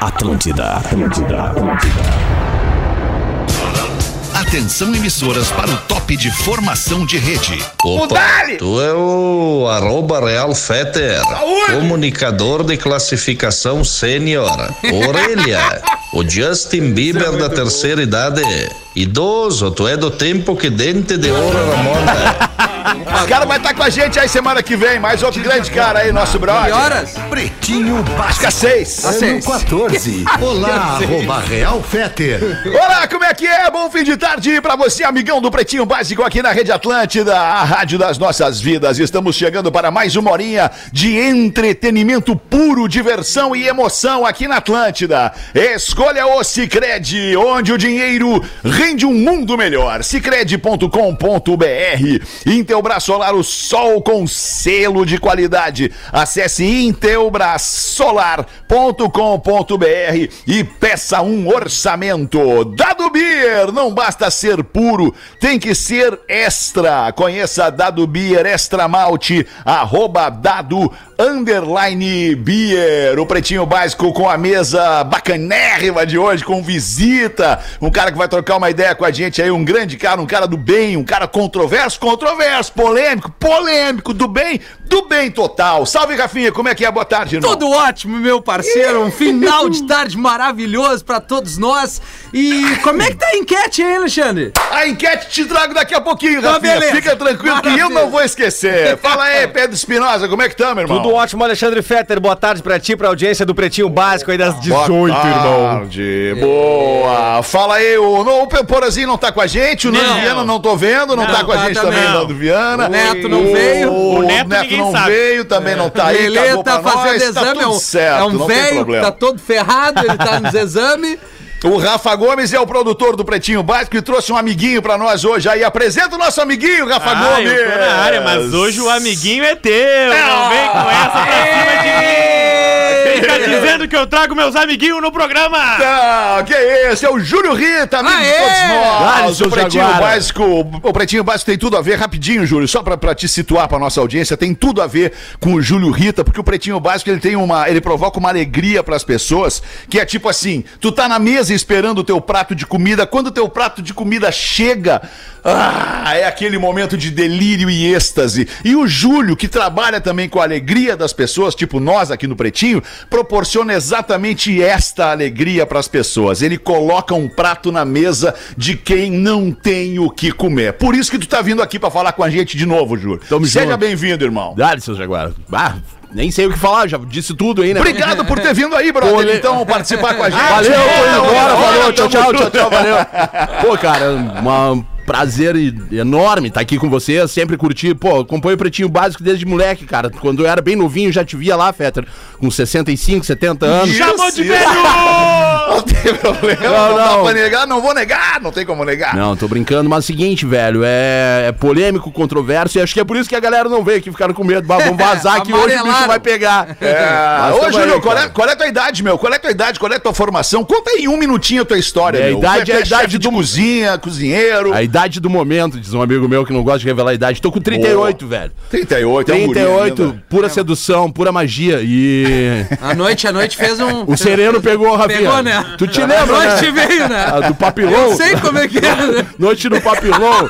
Atlântida, Atlântida, Atlântida. Atenção emissoras para o top de formação de rede. Opa, tu é o arroba Real Feter, comunicador de classificação sênior. Orelha, o Justin Bieber da terceira idade. Idoso, tu é do tempo que dente de ouro era moda. O cara vai estar com a gente aí semana que vem. Mais outro grande cara aí, nosso brother. Que horas? Pretinho seis. Às seis. 14. Olá, arroba Real Feter. Olá, como é que é? Bom fim de tarde pra você, amigão do Pretinho Básico aqui na Rede Atlântida, a rádio das nossas vidas. Estamos chegando para mais uma horinha de entretenimento puro, diversão e emoção aqui na Atlântida. Escolha o Cicred, onde o dinheiro rende um mundo melhor. Cicred.com.br. Intelbras Solar, o sol com selo de qualidade. Acesse intelbrasolar.com.br e peça um orçamento. Dado Beer, não basta ser puro, tem que ser extra. Conheça Dado Beer Extra Malte, arroba Dado Underline Beer. O Pretinho Básico com a mesa bacanérrima de hoje, com visita. Um cara que vai trocar uma ideia com a gente aí, um grande cara, um cara do bem, um cara controverso, controverso, polêmico, polêmico, do bem, do bem total. Salve, Rafinha, como é que é? Boa tarde, irmão. Tudo ótimo, meu parceiro. Um final de tarde maravilhoso pra todos nós. E como é que tá a enquete aí, Alexandre? A enquete te trago daqui a pouquinho, Então, Rafinha. Fica tranquilo que eu Maravilha. não vou esquecer. Fala aí, Pedro Espinosa, como é que tá, meu irmão? Tudo ótimo, Alexandre Fetter. Boa tarde pra ti, pra audiência do Pretinho Básico aí das 18, Boa irmão. tarde. Boa. Fala aí, o, o Porazinho não tá com a gente, o Nando Não. Viana não tô vendo, não, Não, tá com a tá gente também também, não. Nando Viana. O Neto não veio. O, O Neto ninguém não sabe. veio, também não tá aí, ele cagou tá pra fazendo nós, exame, tá é tudo um, certo, é um não tem velho, problema. tá todo ferrado, ele tá nos exames. O Rafa Gomes é o produtor do Pretinho Básico e trouxe um amiguinho pra nós hoje aí. Apresenta o nosso amiguinho, Rafa Ah, Gomes. eu tô na área, mas hoje o amiguinho é teu. Não vem com essa pra cima de mim. Fica dizendo que eu trago meus amiguinhos no programa. Não, que esse? É o Júlio Rita, amigo de Aê! todos Dale, nós. seu o Pretinho Jaguara. Básico, o Pretinho Básico tem tudo a ver, rapidinho, Júlio, só pra, pra te situar pra nossa audiência, tem tudo a ver com o Júlio Rita, porque o Pretinho Básico, ele tem uma, ele provoca uma alegria pras pessoas, que é tipo assim, tu tá na mesa esperando o teu prato de comida, quando o teu prato de comida chega, ah, é aquele momento de delírio e êxtase. E o Júlio, que trabalha também com a alegria das pessoas, tipo nós aqui no Pretinho, proporciona exatamente esta alegria para as pessoas. Ele coloca um prato na mesa de quem não tem o que comer. Por isso que tu tá vindo aqui para falar com a gente de novo, Júlio. Tamo Seja bem-vindo, irmão. Dale, seu Jaguar. Ah, nem sei o que falar, já disse tudo aí, né? Obrigado por ter vindo aí, brother. Olê. Então, participar com a gente. Valeu, tô indo embora, falou, tchau, tchau, tchau, tchau, valeu. Pô, cara, uma- um prazer enorme estar aqui com vocês, sempre curti, pô, acompanho o Pretinho Básico desde moleque, cara, quando eu era bem novinho, já te via lá, Fetter, com 65, 70 anos. Chamou de velho! Não tem problema, não, Não, dá não. pra negar, não vou negar, não tem como negar. Não, tô brincando, mas é o seguinte, velho, é, é polêmico, controverso, e acho que é por isso que a galera não veio aqui, ficaram com medo, bah, vamos vazar que hoje o bicho vai pegar. É. Ô, Júlio, qual, é, qual é a tua idade, meu? Qual é a tua idade? Qual é a tua formação? Conta aí em um minutinho a tua história, É, a meu. idade Tu é a chefe idade de do- cozinha, cozinheiro. A idade do momento, diz um amigo meu que não gosta de revelar a idade. Tô com 38, velho. 38, é um guri 38, ainda. pura sedução, pura magia. E. A noite, a noite fez um. O sereno pegou, Rafinha. Pegou, né? Tu te A lembra, noite né? veio, né? A do papilão. Eu sei como é que é. né? Noite do papilão.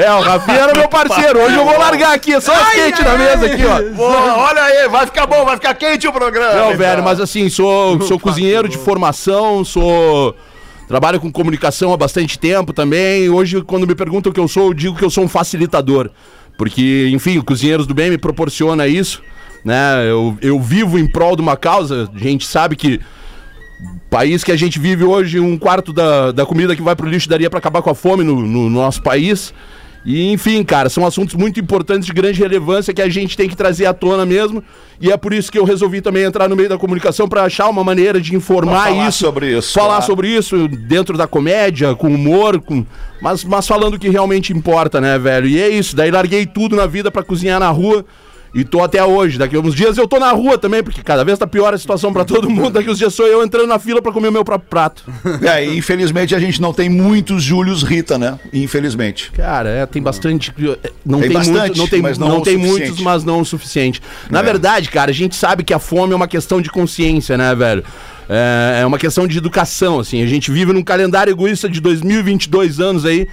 É, o Rafinha era meu parceiro. Hoje eu vou largar aqui, é só Ai, quente ai, na mesa aqui, ó. Pô, olha aí, vai ficar bom, vai ficar quente o programa. Não, então. velho, mas assim, sou, sou cozinheiro de formação, sou. Trabalho com comunicação há bastante tempo também. Hoje, quando me perguntam o que eu sou, eu digo que eu sou um facilitador. Porque, enfim, o Cozinheiros do Bem me proporciona isso. Né? Eu, eu vivo em prol de uma causa. A gente sabe que o país que a gente vive hoje, um quarto da, da comida que vai pro lixo daria para acabar com a fome no, no nosso país. E, enfim, cara, são assuntos muito importantes de grande relevância que a gente tem que trazer à tona mesmo. E é por isso que eu resolvi também entrar no meio da comunicação para achar uma maneira de informar falar isso. sobre isso, Falar claro. sobre isso dentro da comédia, com humor, com... Mas, mas falando o que realmente importa, né, velho? E é isso. Daí larguei tudo na vida para cozinhar na rua. E tô até hoje. Daqui a uns dias eu tô na rua também, porque cada vez tá pior a situação pra todo mundo. Daqui uns dias sou eu entrando na fila pra comer o meu próprio prato. É, infelizmente a gente não tem muitos Júlios Rita, né? Infelizmente. Cara, é, tem bastante. Não Tem tem, bastante, muito, não tem, mas não não tem suficiente. muitos, mas não o suficiente. Na É. verdade, cara, a gente sabe que a fome é uma questão de consciência, né, velho? É, é uma questão de educação, assim. A gente vive num calendário egoísta de 2022 anos aí,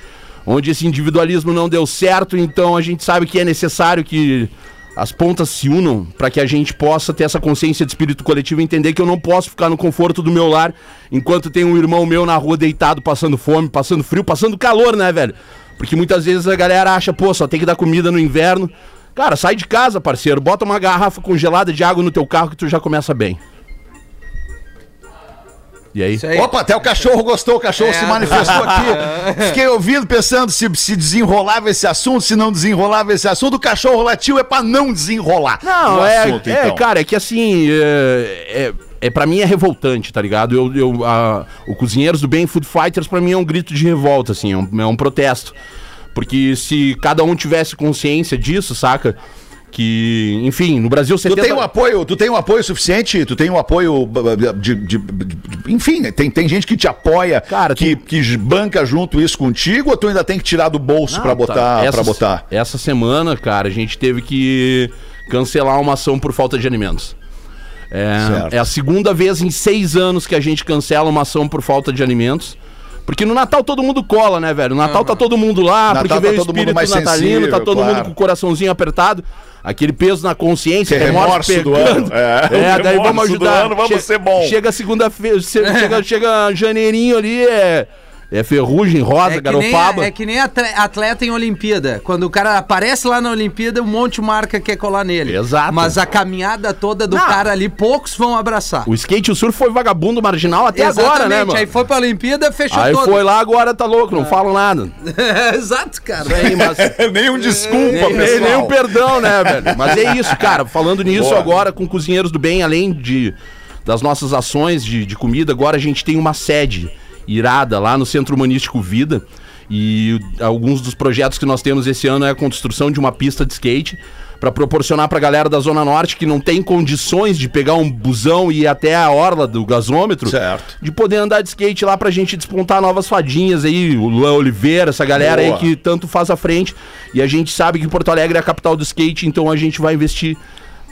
onde esse individualismo não deu certo, então a gente sabe que é necessário que as pontas se unam para que a gente possa ter essa consciência de espírito coletivo e entender que eu não posso ficar no conforto do meu lar enquanto tem um irmão meu na rua deitado, passando fome, passando frio, passando calor, né, velho? Porque muitas vezes a galera acha, pô, só tem que dar comida no inverno. Cara, sai de casa, parceiro, bota uma garrafa congelada de água no teu carro que tu já começa bem. E aí? Aí. Opa, até o cachorro gostou, o cachorro É. se manifestou aqui. Fiquei ouvindo, pensando se, se desenrolava esse assunto, se não desenrolava esse assunto. O cachorro latiu é pra não desenrolar. Não, o é, assunto, é, então. cara, é que assim, é, é, é para mim é revoltante, tá ligado? Eu, eu, a- o Cozinheiros do Bem Food Fighters pra mim é um grito de revolta, assim, é um, é um protesto. Porque se cada um tivesse consciência disso, saca? Que, enfim, no Brasil você Tu tem um apoio, tu tem um apoio suficiente? Tu tem um apoio b- b- de, de- de- enfim, né, tem, tem gente que te apoia, Cara, que, que banca junto isso contigo, ou tu ainda tem que tirar do bolso pra botar, essa, para botar? Essa semana, cara, a gente teve que cancelar uma ação por falta de alimentos. Certo. É, é a segunda vez em seis anos que a gente cancela uma ação por falta de alimentos. Porque no Natal todo mundo cola, né, velho? No Natal tá todo mundo lá, Natal porque tá veio o espírito mais natalino, sensível, tá todo claro. mundo com o coraçãozinho apertado. Aquele peso na consciência, Que é remorso remorso do ano. É, É, daí vamos remorso ajudar. ano, vamos Che- ser bom. Chega segunda-feira, che- chega, chega janeirinho ali, é, é ferrugem, rosa, É que, nem, garopaba. é que nem atleta em Olimpíada. Quando o cara aparece lá na Olimpíada, um monte de marca quer colar nele. Exato. Mas a caminhada toda do Não. cara ali, poucos vão abraçar. O skate e o surf foi vagabundo marginal até agora, né, mano? Aí foi pra Olimpíada, fechou Aí todo. foi lá, agora tá louco, não falam nada. Exato, cara. Aí, mas... Nenhum desculpa, Nem, nem, nem um perdão, né, velho? Mas é isso, cara. Falando nisso Boa. agora com Cozinheiros do Bem, além de das nossas ações de, de comida, agora a gente tem uma sede irada lá no Centro Humanístico Vida. E alguns dos projetos que nós temos esse ano é a construção de uma pista de skate para proporcionar pra galera da Zona Norte que não tem condições de pegar um busão e ir até a orla do gasômetro, Certo. de poder andar de skate lá pra gente despontar novas fadinhas aí, o Luan Oliveira, essa galera Boa. aí que tanto faz à frente. E a gente sabe que Porto Alegre é a capital do skate, então a gente vai investir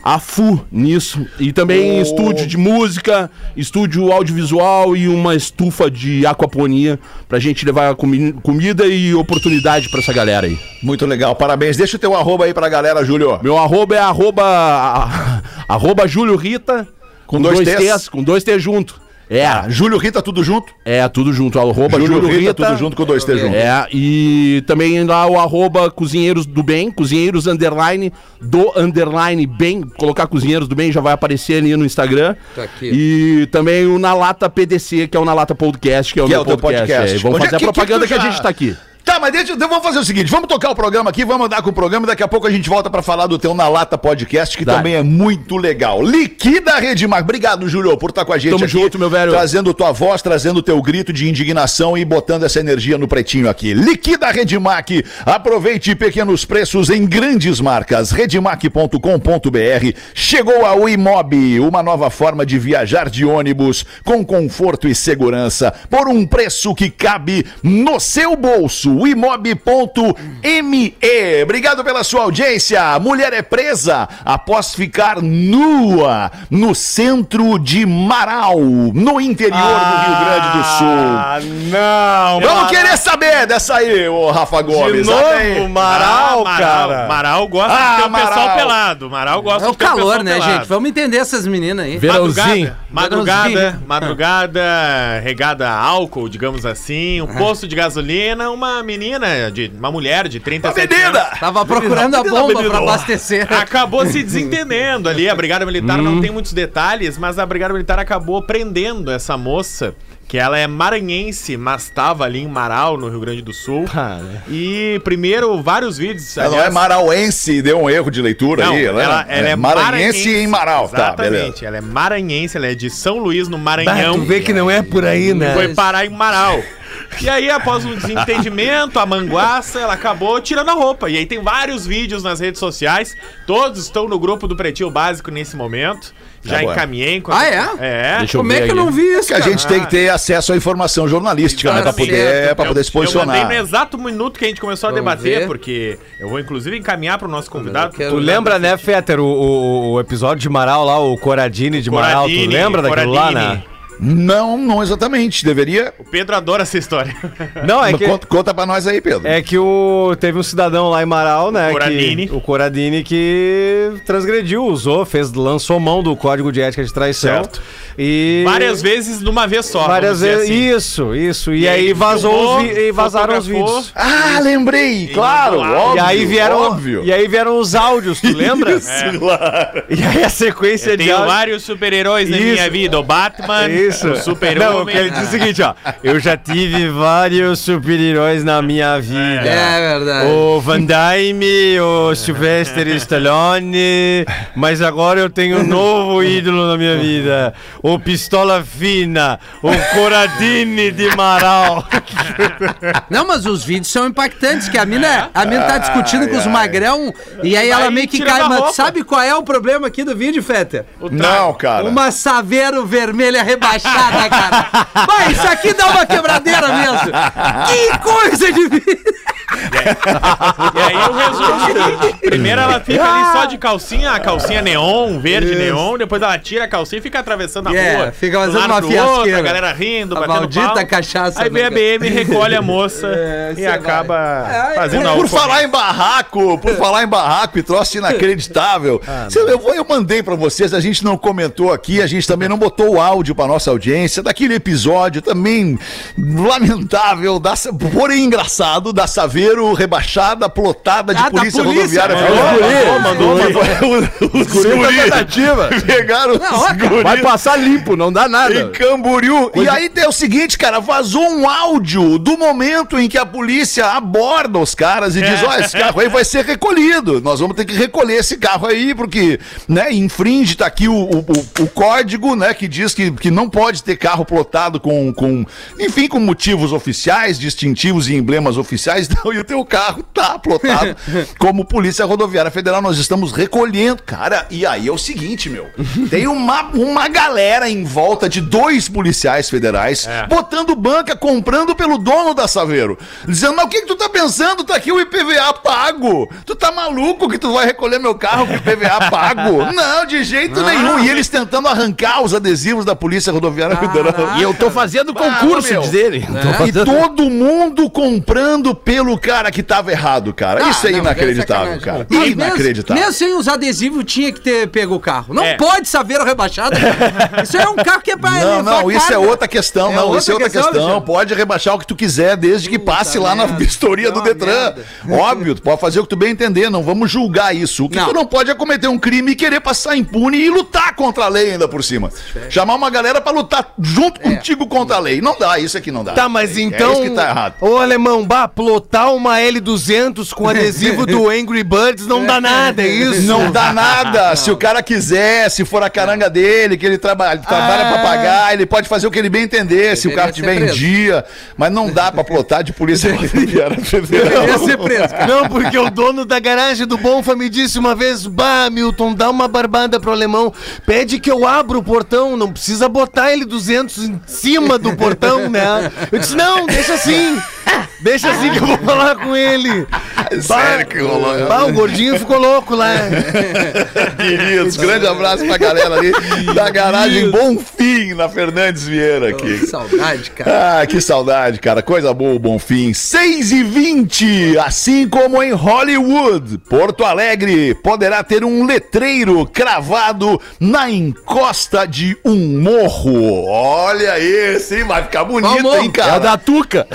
a FU nisso. E também em estúdio de música, estúdio audiovisual e uma estufa de aquaponia pra gente levar comi- comida e oportunidade pra essa galera aí. Muito legal, parabéns. Deixa o teu arroba aí pra galera, Júlio. Meu arroba é arroba, arroba Júlio Rita, com, dois dois, Ts? T's, com dois T junto. É, Ah, Júlio Rita, tudo junto? é tudo junto, arroba Júlio, Rita, tudo junto com dois T junto. É, e também lá o arroba Cozinheiros do Bem, Cozinheiros underline do underline bem, colocar Cozinheiros do Bem já vai aparecer ali no Instagram. Tá aqui. E também o Na Lata PDC, que é o Na Lata Podcast, que é o Que é meu o teu podcast. É, vamos Onde é fazer que- a propaganda que que, tu a já- gente tá aqui. Tá, mas deixa, então vamos fazer o seguinte, vamos tocar o programa aqui, vamos andar com o programa e daqui a pouco a gente volta pra falar do teu Na Lata Podcast, que Dá. também é muito legal. Liquida Redmar. Obrigado, Júlio, por estar com a gente Tamo aqui. junto, meu velho. Trazendo tua voz, trazendo teu grito de indignação e botando essa energia no pretinho aqui. Liquida Redmac. Aproveite pequenos preços em grandes marcas. Redmac.com.br. Chegou a Imob, uma nova forma de viajar de ônibus com conforto e segurança por um preço que cabe no seu bolso. Imob.me. Obrigado pela sua audiência. Mulher é presa após ficar nua no centro de Marau, no interior do Rio Grande do Sul. Ah, não. Vamos querer saber dessa aí, ô Rafa Gomes. De novo, Maral, Ah, cara. Maral gosta Ah, de ter o pessoal Amaral. pelado. Maral gosta É o de ter o calor, pessoal né, pelado. gente? Vamos entender essas meninas aí. Verãozinho. Madrugada, madrugada, madrugada, regada a álcool, digamos assim, um posto de gasolina, uma menina, de, uma mulher de 37 menina! anos. Tava procurando a Menina, bomba pra abastecer. Acabou se desentendendo ali. A Brigada Militar não tem muitos detalhes, mas a Brigada Militar acabou prendendo essa moça, que ela é maranhense, mas estava ali em Marau, no Rio Grande do Sul. E primeiro, vários vídeos. Ela não é aliás- marauense, deu um erro de leitura Não, aí. ela, ela é, maranhense em Marau. Tá, Exatamente. beleza. ela é maranhense, ela é de São Luís, no Bah, Maranhão. tu vê que não é por aí, né? Foi parar em Marau. E aí, após um desentendimento, a manguaça, ela acabou tirando a roupa. E aí tem vários vídeos nas redes sociais. Todos estão no grupo do Pretinho Básico nesse momento. Já encaminhei. com Ah, é? É. Deixa eu Como é que eu aqui. não vi isso, Que a gente tem que ter acesso à informação jornalística, né? Pra poder, pra poder se Eu mandei posicionar. no exato minuto que a gente começou a Vamos debater, ver. porque eu vou inclusive encaminhar para o nosso convidado. Eu Tu lembra, né, Fetter, o, o, o episódio de Marau lá, o Coradini de Marau? Tu Coradini, lembra daquilo lá, Coradini. né? Não, não exatamente. Deveria. O Pedro adora essa história. Não, é que, Conta, conta pra nós aí, Pedro. é que o, teve um cidadão lá em Marau, né? Coradini. Que, o Coradini que transgrediu, usou, fez, lançou mão do código de ética de traição. Certo. E. Várias vezes numa vez só. Várias vezes. assim. Isso, isso. E, E aí vazou filmou, os vi- e vazaram os vídeos. Ah, lembrei! Claro, mandou óbvio. e aí vieram, Óbvio. e aí vieram os áudios, tu lembra? E aí a sequência Eu de tenho áudios. vários super-heróis na Isso. minha vida. O Batman, Isso. O Não, super-homem. ele diz o seguinte, ó. Eu já tive vários super-heróis na minha vida. É verdade. O Van Damme, o Sylvester Stallone, mas agora eu tenho um novo ídolo na minha vida. O Pistola Fina, o Coradini de Marau. Não, mas os vídeos são impactantes, que a mina, a mina tá discutindo com os magrão e aí ela meio que cai. Mas roupa. sabe qual é o problema aqui do vídeo, Fetter? Não, cara. Uma saveiro vermelha rebaixada, cara. Vai, isso aqui dá uma quebradeira mesmo. Que coisa vídeo. E aí o resumo é primeiro ela fica ali só de calcinha, a calcinha neon, verde neon, depois ela tira a calcinha e fica atravessando a É, rua. fica fazendo uma fiasqueira. A galera rindo, A batendo maldita palma. cachaça, Aí vem a BM, recolhe a moça É, e acaba vai. fazendo a Por, por falar em barraco, por falar em barraco e troço inacreditável. Cê- eu, vou- eu mandei pra vocês, a gente não comentou aqui, a gente também não botou o áudio pra nossa audiência daquele episódio também lamentável, da, porém engraçado, da Saveiro rebaixada, plotada de Ah, polícia, polícia. rodoviária. Mandou, Mandou, mandou. Os Guri tentativa. pegaram Não, os guri Vai passar limpo, não dá em nada. Camboriú. E aí tem o seguinte, cara, vazou um áudio do momento em que a polícia aborda os caras e diz, ó, esse carro aí vai ser recolhido. Nós vamos ter que recolher esse carro aí, porque, né, infringe, tá aqui o, o, o- o código, né, que diz que, que não pode ter carro plotado com, com, enfim, com motivos oficiais, distintivos e emblemas oficiais. Então, e o teu carro tá plotado como Polícia Rodoviária Federal. Nós estamos recolhendo, cara. E aí é o seguinte, meu. Tem uma, uma galera em volta de dois policiais federais botando banca, comprando pelo dono da Saveiro. Dizendo, mas o que, que tu tá pensando? Tá aqui o IPVA pago. Tu tá maluco que tu vai recolher meu carro com IPVA pago? Não, de jeito nenhum. E eles tentando arrancar os adesivos da Polícia Rodoviária Federal. E eu tô fazendo concurso, meu. diz ele. Tô E todo mundo comprando pelo cara que tava errado, cara. Ah, Isso é não, inacreditável, é cara. sacanagem. Mas Inacreditável. Mesmo, mesmo sem os adesivos, tinha que ter pego o carro. Não É. pode saber o rebaixado. Isso é um carro que é pra Não, não, isso é outra questão. É não, outra isso é outra questão, questão. Pode rebaixar o que tu quiser, desde que Puta passe lá na merda. vistoria do Detran. merda. Óbvio, tu pode fazer o que tu bem entender. Não vamos julgar isso. O que Não. tu não pode é cometer um crime e querer passar impune e lutar contra a lei ainda por cima. Chamar uma galera pra lutar junto contigo contra a lei. Não dá, isso aqui não dá. Tá, mas É então. isso que tá errado. Ô, alemão, bah, plotar uma L200 com adesivo do Angry Birds não dá nada, é isso? Não dá nada. Se o cara quiser, se for a caranga dele, que ele trabalha, trabalha pra pagar, ele pode fazer o que ele bem entender, se o carro tiver ser em preso. dia. Mas não dá pra plotar de polícia rodoviária federal. Deveria ser preso, cara. Não, porque o dono da garagem do Bonfa me disse uma vez: Bah, Milton, dá uma barbada pro alemão. Pede que eu abra o portão, não precisa botar ele 200 em cima do portão, né? Eu disse: Não, deixa assim. Deixa assim que eu vou falar com ele. Sério que rolou. Bah, o gordinho ficou louco lá. Queridos, grande abraço pra galera ali da garagem Bonfim, na Fernandes Vieira aqui. Que saudade, cara. Ah, que saudade, cara. Coisa boa, Bonfim. 6 e 20 assim como em Hollywood, Porto Alegre poderá ter um letreiro cravado na encosta de um morro. Olha esse, hein? vai ficar bonito, hein, É cara? da Tuca.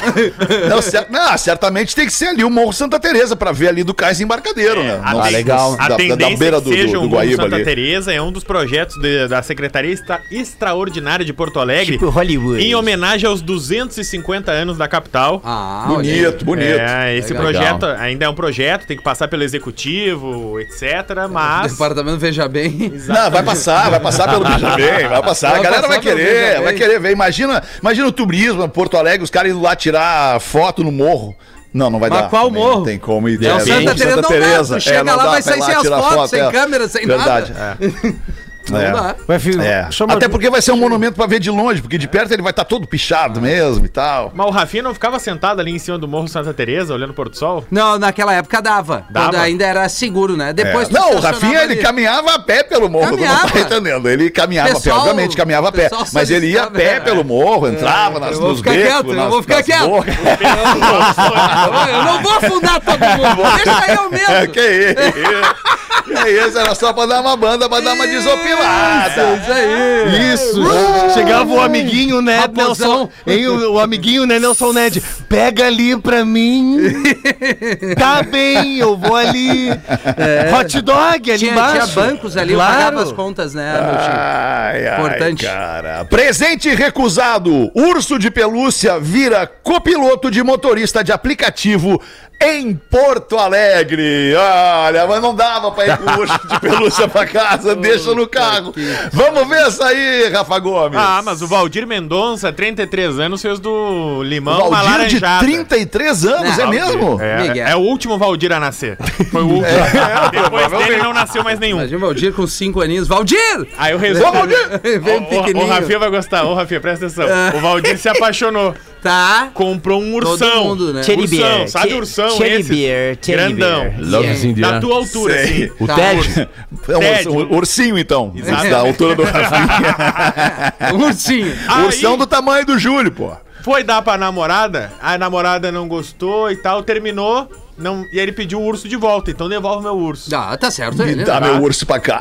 Não, cer- não, certamente tem que ser ali o Morro Santa Teresa. Pra ver ali do cais embarcadeiro, né? A Não- ten- legal. A Da, da- da tendência beira que do, do, seja do um Guaíba Santa ali. Teresa é um dos projetos de- da Secretaria Extra- Extraordinária de Porto Alegre Tipo Hollywood. em homenagem aos 250 anos da capital. Ah. Bonito, bonito. É, esse Legal. projeto ainda é um projeto, tem que passar pelo executivo, etc. Mas Departamento Veja Bem. Não, vai passar, vai passar pelo Veja Bem, vai passar. Vai a galera passar vai querer, vai querer ver. Imagina, imagina o turismo, Porto Alegre, os caras indo lá tirar foto no morro. Não, não vai Mas dar. qual também, morro? Não tem como ir. É, o é, Santa no Teresa não dá, Teresa. tu chega não lá, dá vai sair sem as fotos, sem é. câmera, sem Verdade. nada. É. Não dá. Vai, filho, É. chama- Até porque vai ser um monumento pra ver de longe, porque de perto ele vai estar todo pichado mesmo e tal. Mas o Rafinha não ficava sentado ali em cima do Morro Santa Teresa, olhando o Porto Sol? Não, naquela época dava. Dava? Quando ainda era seguro, né? Depois É. Não, o Rafinha ele ali. caminhava a pé pelo morro, tu não Caminhava. tá entendendo. Ele caminhava a pé, Pessoal- obviamente caminhava a pé. Mas ele ia a pé é. pelo morro, entrava nas, Eu vou nos ficar becos, quieto, eu nas- vou ficar nas quieto. Eu não vou afundar todo mundo. Deixa eu É, mesmo. que isso? Que isso? Era só pra dar uma banda, pra dar uma desopilada. Isso aí. Isso! Chegava o amiguinho, né. Nelson? Hein, o, o amiguinho, né, Nelson Ned? Pega ali pra mim. tá bem, eu vou ali. Hot dog ali Tinha, embaixo. tinha bancos ali, eu Claro. pagava as contas, né, meu ai, Importante. cara. Presente recusado. Urso de pelúcia vira copiloto de motorista de aplicativo em Porto Alegre. Olha, mas não dava pra ir com o urso de pelúcia pra casa. Deixa no carro. Vamos ver essa aí, Rafa Gomes. Ah, mas o Valdir Mendonça, 33 anos, fez do limão uma Valdir de laranjada. 33 anos, Não, é mesmo? É, é o último Valdir a nascer. Foi o último. Depois dele não nasceu mais nenhum. Imagina o Valdir com 5 aninhos. Valdir! Aí o resumo. Ô, Valdir! Veio O, o, o. Rafinha vai gostar. Ô, Rafinha, presta atenção. O Valdir se apaixonou. Tá. Comprou um Todo ursão. mundo, né? Teddy Ursão, bear. sabe ursão teddy esse? teddy Grandão. Loves in the Da tua altura, Sei. assim. O Tá. Ted. É um ursinho, então. Exato. Da altura do Rafinha. Ursinho. Aí, Ursão do tamanho do Júlio, pô. Foi dar pra namorada, a namorada não gostou e tal, terminou. Não, e aí ele pediu o urso de volta, então devolve meu urso. Ah, tá certo ele, Me né? dá meu urso pra cá.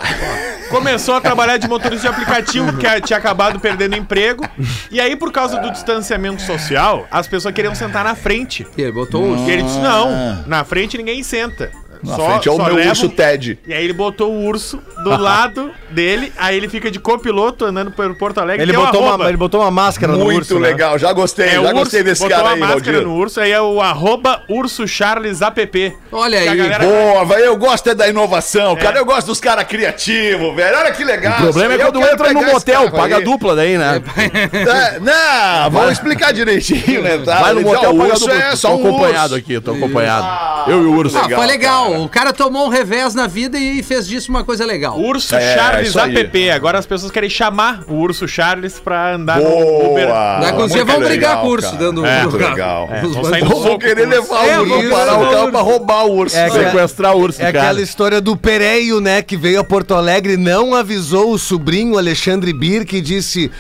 Começou a trabalhar de motorista de aplicativo, que a- tinha acabado perdendo emprego. E aí, por causa do distanciamento social, as pessoas queriam sentar na frente. Ele botou o urso. E ele disse: não, na frente ninguém senta. Na frente é o meu leva urso Ted. E aí ele botou o urso do lado dele, aí ele fica de copiloto andando pelo Porto Alegre. Ele o botou, uma, ele botou uma máscara no Muito urso, né? legal, já gostei, É, já urso, gostei desse botou cara a aí, máscara Valdir. no urso, aí é o arroba urso Charles app. Olha aí. galera- Boa, velho, eu gosto é da inovação, cara. Eu gosto dos caras criativos, velho. Olha que legal. O problema é Eu quando entra no motel, paga aí. dupla daí, né? É, não, vamos explicar direitinho, né? Tá? Vai no Então, motel, o paga urso dupla. é Tô só um acompanhado urso. aqui, tô acompanhado. Eu e o urso. Ah, foi legal. Cara. O cara tomou um revés na vida e fez disso uma coisa legal. Urso É, Charles isso aí. app. Agora as pessoas querem chamar o urso Charles pra andar no Uber. Boa. Daqui uns dias Muito vão brigar com o urso cara. dentro do É, carro. legal. É, vão no Vão soco querer com o urso. levar É, o urso, isso, parar o urso. carro pra roubar o urso. É Sequestrar o urso, É cara. aquela história do Pereio, né, que veio a Porto Alegre, não avisou o sobrinho Alexandre Bir, que disse...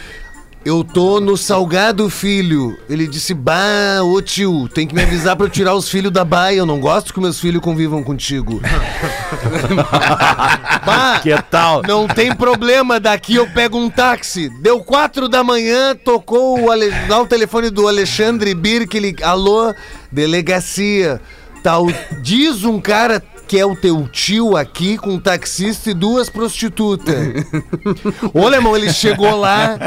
Eu tô no Salgado Filho. Ele disse, bah, ô tio, tem que me avisar pra eu tirar os filhos da baia. Eu não gosto que meus filhos convivam contigo. bah, Que tal? não tem problema, daqui eu pego um táxi. Deu quatro da manhã, tocou o, Ale... dá o telefone do Alexandre Bir, que ele... Alô, delegacia. Tal... Diz um cara que é o teu tio aqui com um taxista e duas prostitutas. Ô, alemão, ele chegou lá...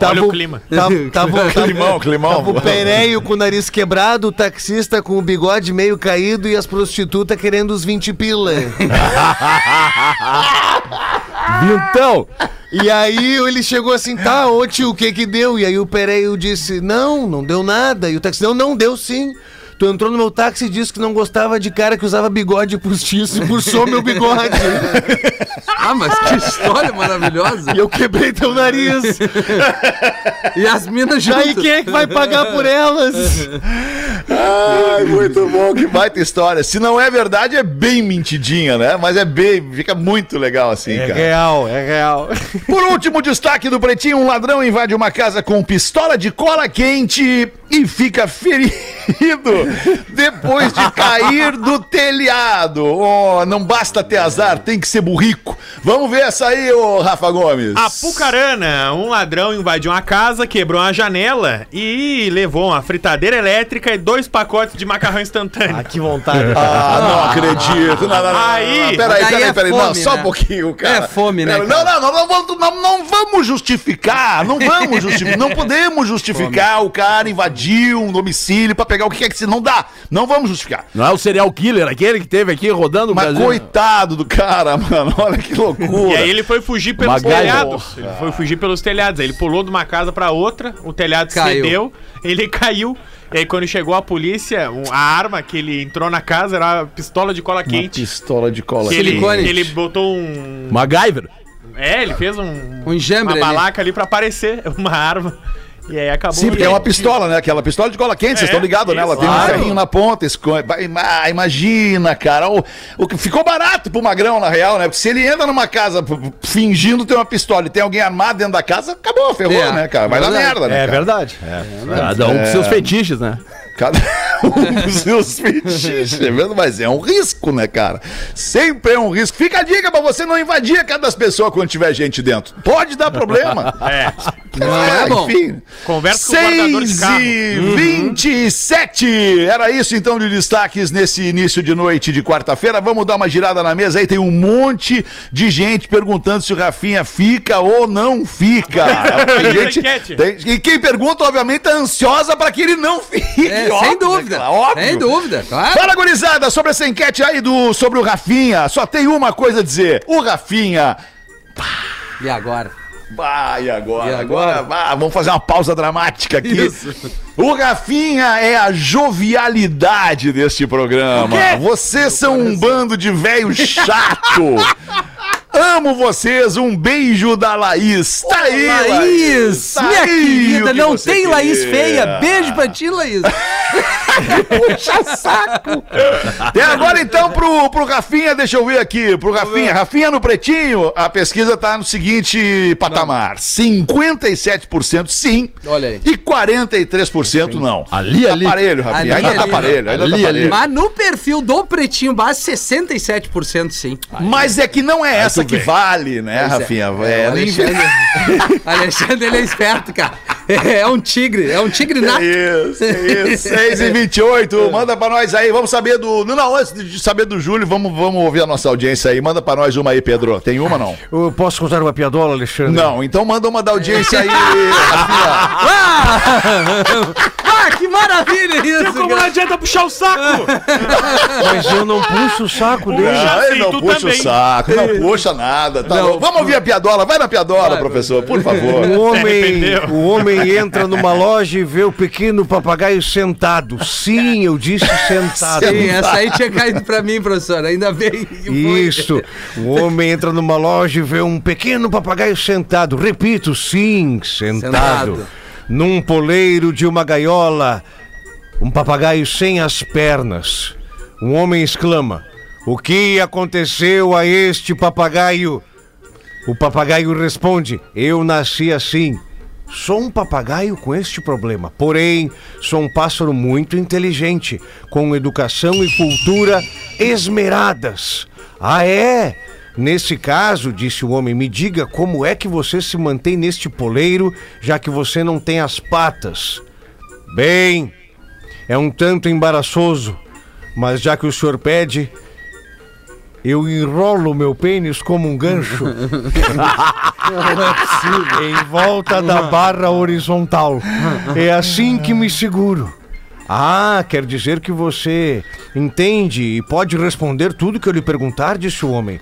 Olha o clima. Tava, tava, tava, Climão, climão. Tava o Pereio com o nariz quebrado, o taxista com o bigode meio caído e as prostitutas querendo os 20 pila. Vintão! E aí ele chegou assim, tá, ô tio, o que que deu? E aí o Pereio disse, não, não deu nada. E o taxista, não, não, deu sim. Tu entrou no meu táxi e disse que não gostava de cara que usava bigode postiço e puxou meu bigode. Ah, mas que história maravilhosa. e eu quebrei teu nariz. E as minas juntas. Aí quem é que vai pagar por elas? Ai, muito bom, que baita história. Se não é verdade, é bem mentidinha, né? Mas é bem, fica muito legal assim, cara. real, é real. Por último, destaque do Pretinho: um ladrão invade uma casa com pistola de cola quente e fica ferido depois de cair do telhado. Oh, não basta ter azar, tem que ser burrico. Vamos ver essa aí, ô Rafa Gomes. Apucarana, um ladrão invadiu uma casa, quebrou uma janela e levou uma fritadeira elétrica e dois pacotes de macarrão instantâneo. Ah, que vontade. Ah, não acredito. Não, não, não, não, Aí- não, Peraí, peraí, é peraí. Não, fome, só né? um pouquinho, cara. É fome, né, Não, cara? não, não, não, vamos- não, não vamos justificar. Não vamos justificar. Não podemos justificar o cara invadir um domicílio pra pegar o que quer que se. Não dá. Não vamos justificar. Não é o serial killer, aquele que teve aqui rodando o Mas Brasil? coitado do cara, mano. Olha que loucura. E aí ele foi fugir pelos MacGyver. telhados. Ele foi fugir pelos telhados. Aí ele pulou de uma casa pra outra, o telhado Caiu. cedeu, ele caiu. E aí quando chegou a polícia, um- a arma que ele entrou na casa era uma pistola de cola Uma quente. pistola de cola. Que ele, Silicone. que ele botou um. MacGyver. É, ele fez um. Um enjambre Uma ali. balaca ali pra parecer uma arma. E aí acabou. Sim, porque é uma pistola, né? Aquela pistola de cola quente, vocês É, estão ligados, né? Ela tem um ferrinho na ponta. ah, Imagina, cara. O, o que ficou barato pro Magrão, na real, né? Porque se ele entra numa casa fingindo ter uma pistola e tem alguém armado dentro da casa, acabou, ferrou, É, né, cara? Vai dar verdade. merda, né? É cara? verdade. Cada um com seus fetiches, né? Cada um com seus fetiches, é? Mas é um risco, né, cara? Sempre é um risco. Fica a dica pra você não invadir a casa das pessoas quando tiver gente dentro. Pode dar problema. É. Não é bom. Enfim. Conversa com o guardador de 6 carro. e 27. Era isso então de destaques nesse início de noite de quarta-feira. Vamos dar uma girada na mesa aí. Tem um monte de gente perguntando se o Rafinha fica ou não fica. Tem gente, enquete. tem- e quem pergunta, obviamente, tá ansiosa para que ele não fique. É, Óbvio, sem dúvida. né, cara? Óbvio. Sem dúvida, claro. Fala, gurizada, sobre essa enquete aí do, sobre o Rafinha. Só tem uma coisa a dizer. O Rafinha E agora? Vai agora, E agora, agora? vá, vamos fazer uma pausa dramática aqui. Isso. O Rafinha é a jovialidade deste programa. Vocês são um bando de velho chato. Amo vocês, um beijo da Laís. Tá aí, Laís, Tá minha aí querida, que não tem Laís queria. feia. Beijo pra ti, Laís. Puxa saco. Tem agora então pro, pro Rafinha, deixa eu ver aqui. Pro Rafinha, Rafinha no pretinho, a pesquisa tá no seguinte patamar: 57% sim Olha aí. e 43% não. Ali, Tá ali. Parelho, Rafinha. Ali, ainda tá ali. parelho, ainda Ali, tá ali. parelho. Mas no perfil do Pretinho Base, 67% sim. Mas é que não é essa que vale, né, Pois é. Rafinha? É, É, Alexandre, Alexandre, ele é esperto, cara. É um tigre, é um tigre nato. Isso, isso. 6 e 28 manda pra nós aí, vamos saber do. Não, não, antes de saber do Júlio, vamos, vamos ouvir a nossa audiência aí. Manda pra nós uma aí, Pedro. Tem uma não? Eu posso contar uma piadola, Alexandre? Não, então manda uma da audiência aí, Rafinha. Maravilha isso, Como não adianta puxar o saco? Mas eu não puxo o saco dele. Ah, ele não tu puxa também. o saco, não puxa nada. Tá Não. Vamos ouvir a piadola, vai na piadola, Vai, professor, por favor. O homem, o homem entra numa loja e vê o pequeno papagaio sentado. Sim, eu disse sentado. Sim, essa aí tinha caído pra mim, professor. Ainda bem. Isso. O homem entra numa loja e vê um pequeno papagaio sentado. Repito, sim, sentado. Sentado. Num poleiro de uma gaiola. Um papagaio sem as pernas. Um homem exclama: O que aconteceu a este papagaio? O papagaio responde: Eu nasci assim. Sou um papagaio com este problema, porém, sou um pássaro muito inteligente, com educação e cultura esmeradas. Ah, é? Nesse caso, disse o homem, me diga como é que você se mantém neste poleiro, já que você não tem as patas. Bem, é um tanto embaraçoso, mas já que o senhor pede, eu enrolo meu pênis como um gancho. em volta da barra horizontal. É assim que me seguro. Ah, quer dizer que você entende e pode responder tudo que eu lhe perguntar, disse o homem.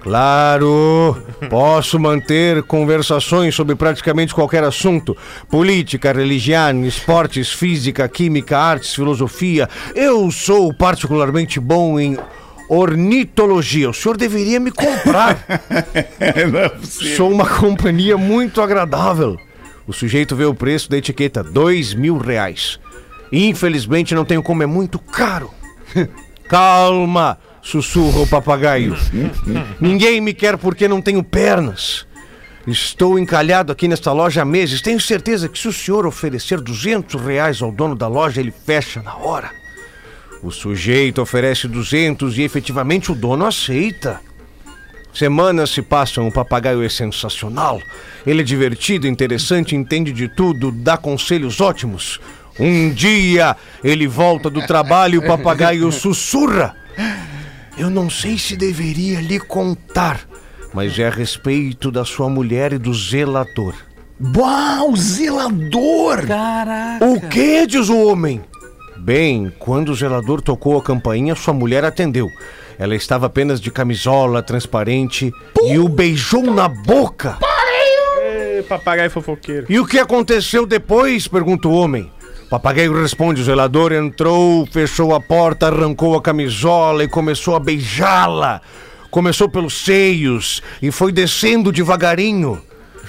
Claro, posso manter conversações sobre praticamente qualquer assunto: política, religião, esportes, física, química, artes, filosofia. Eu sou particularmente bom em ornitologia. O senhor deveria me comprar. Não é possível. Sou uma companhia muito agradável. O sujeito vê o preço da etiqueta, dois mil reais. Infelizmente não tenho como, é muito caro. Calma, sussurra o papagaio. Ninguém me quer porque não tenho pernas. Estou encalhado aqui nesta loja há meses. Tenho certeza que se o senhor oferecer 200 reais ao dono da loja, ele fecha na hora. O sujeito oferece 200 e efetivamente o dono aceita. Semanas se passam, o papagaio é sensacional. Ele é divertido, interessante, entende de tudo, dá conselhos ótimos. Um dia ele volta do trabalho e o papagaio sussurra. Eu não sei se deveria lhe contar, mas é a respeito da sua mulher e do zelador. Uau, zelador! Caraca. O que, diz o homem? Bem, quando o zelador tocou a campainha, sua mulher atendeu. Ela estava apenas de camisola transparente e o beijou na boca. Ê, Papagaio fofoqueiro. E o que aconteceu depois? pergunta o homem. Papagaio responde: o zelador entrou, fechou a porta, arrancou a camisola e começou a beijá-la. Começou pelos seios e foi descendo devagarinho.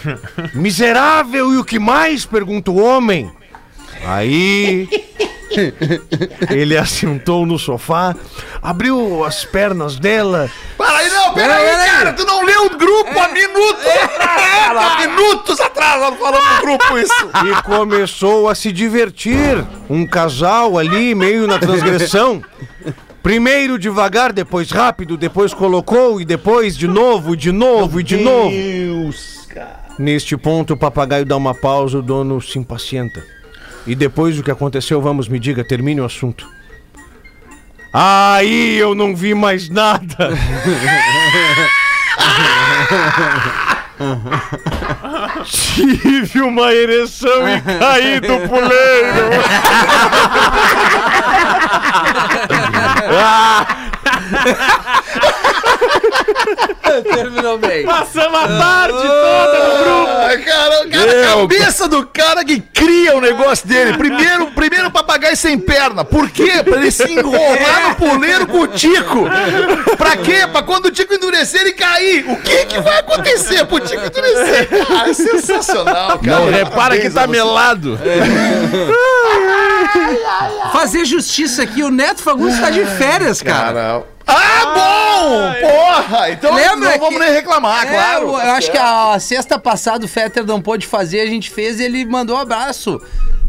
Miserável, e o que mais? pergunta o homem. Aí. Ele assentou no sofá, abriu as pernas dela Para aí, não, pera aí, aí. cara, tu não leu o grupo há minutos atrás, cara, há minutos atrás nós falamos no grupo isso. e começou a se divertir. Um casal ali, meio na transgressão. Primeiro devagar, depois rápido, depois colocou e depois de novo, de novo e de novo. Neste ponto, o papagaio dá uma pausa, o dono se impacienta. E depois o que aconteceu, vamos, me diga, termine o assunto. Aí eu não vi mais nada. Tive uma ereção e caí do puleiro. Terminou bem. Passamos a tarde toda no grupo. Cara, cara, a cabeça do cara que cria o negócio dele. Primeiro, primeiro papagaio sem perna. Por quê? Pra ele se enrolar no puleiro com o Tico. Pra quê? Pra quando o Tico endurecer e cair. O que que vai acontecer pro Tico endurecer? Cara, é sensacional, cara. Não repara que tá a. Fazer justiça aqui, o Neto Fagundes tá de férias, cara. Ah, bom! Porra! Então Lembra não vamos que- nem reclamar, É, claro. eu, eu acho que a, sexta passada o Fetter não pôde fazer, a gente fez e ele mandou um abraço.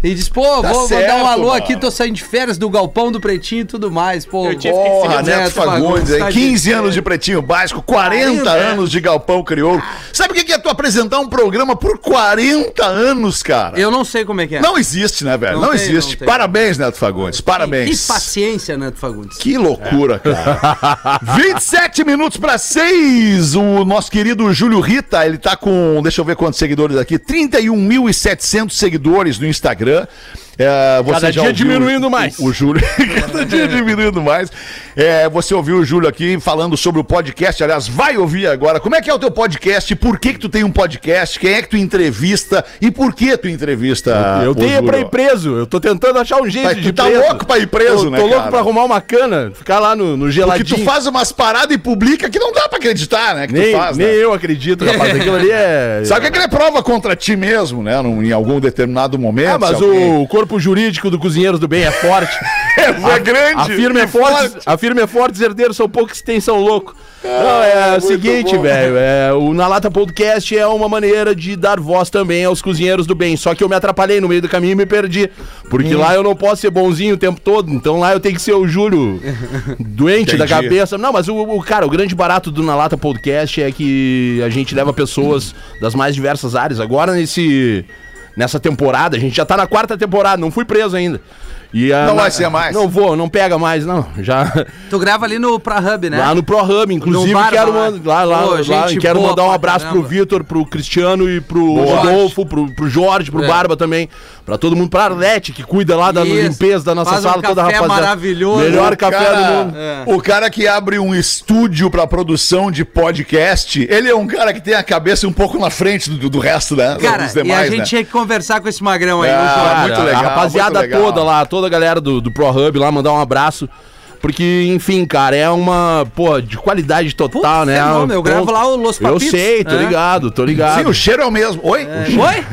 E disse, pô, Tá vou, vou certo, dar um alô mano. aqui, tô saindo de férias do Galpão do Pretinho e tudo mais. Pô, Eu tive Porra, Esse Neto Fagundes, hein? tá de 15 anos de pretinho básico, 40 40, anos de galpão crioulo. Sabe o que é tu apresentar um programa por 40 anos, cara? Eu não sei como é que é. Não existe, né, velho? Não, Não tem, existe. não. Parabéns, Neto Fagundes. Que Parabéns. paciência, Neto Fagundes. Que loucura, cara. 27 minutos para 6. O nosso querido Júlio Rita, ele tá com, deixa eu ver quantos seguidores aqui, 31.700 seguidores no Instagram. É, você Cada dia ouviu diminuindo mais. O, o Júlio, cada dia diminuindo mais. É, você ouviu o Júlio aqui falando sobre o podcast, aliás, vai ouvir agora. Como é que é o teu podcast? Por que que tu tem um podcast? Quem é que tu entrevista? E por que tu entrevista Eu o tenho Júlio? pra ir preso. Eu tô tentando achar um jeito Tá- de tu tá preso. louco pra ir preso, Eu né, Tô louco cara? pra arrumar uma cana, ficar lá no, no Porque geladinho. tu faz umas paradas e publica que não dá pra acreditar, né? Que nem, tu faz, nem né? eu acredito, rapaz. Aquilo ali é. Sabe que aquilo é prova contra ti mesmo, né? Num- em algum determinado momento. Ah, mas alguém- o corpo jurídico do Cozinheiros do Bem é forte. É, é grande. A firma é forte, a firma é forte, os herdeiros são poucos que tem, são loucos. Não, é o muito seguinte, velho, é, o Na Lata Podcast é uma maneira de dar voz também aos cozinheiros do bem, só que eu me atrapalhei no meio do caminho e me perdi, porque lá eu não posso ser bonzinho o tempo todo, então lá eu tenho que ser o Júlio doente da Entendi. cabeça. Não, mas o, o- cara, o grande barato do Na Lata Podcast é que a gente leva pessoas das mais diversas áreas. Agora nesse nessa temporada, a gente já tá na quarta temporada, não fui preso ainda. E a- Não vai ser mais. Não vou, não pega mais, não. Já. Tu grava ali no Pra Hub, né? Lá no Pro Hub, inclusive, Barba quero, lá. lá, lá, Pô, lá, quero mandar um abraço caramba. pro Vitor, pro Cristiano e pro Boa. Rodolfo, pro, pro Jorge, pro É. Barba também. Pra todo mundo, pra Arlete, que cuida lá da Isso. limpeza da nossa Faz um sala, toda a café rapaziada. maravilhoso. Melhor O café cara- do mundo. É. O cara que abre um estúdio pra produção de podcast, ele é um cara que tem a cabeça um pouco na frente do, do resto, né? Cara, dos e a demais, gente né? tinha que conversar com esse magrão aí. Ah, muito legal, A rapaziada muito legal. toda lá, toda a galera do, do Pro Hub lá, mandar um abraço. Porque, enfim, cara, é uma, pô, de qualidade total, Puta, né? fenômeno, eu gravo lá o Los Eu Papitos. sei, tô É. ligado, tô ligado. Sim, o cheiro é o mesmo. Oi? Oi?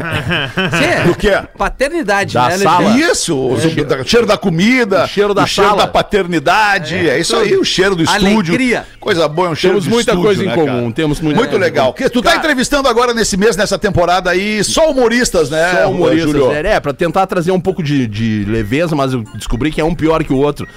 Sim, O quê? paternidade, Da né, sala. Isso, o, o cheiro da comida, O cheiro da cheiro sala. da paternidade, é, isso aí, o cheiro do estúdio. Alegria. Coisa boa, é um cheiro Temos muita estúdio, coisa em né, comum, cara? temos muita Muito coisa em legal. Que tu tá entrevistando agora nesse mês, nessa temporada aí, só humoristas, né? Só humoristas, Júlio? É, pra tentar trazer um pouco de, de leveza, mas eu descobri que é um pior que o outro.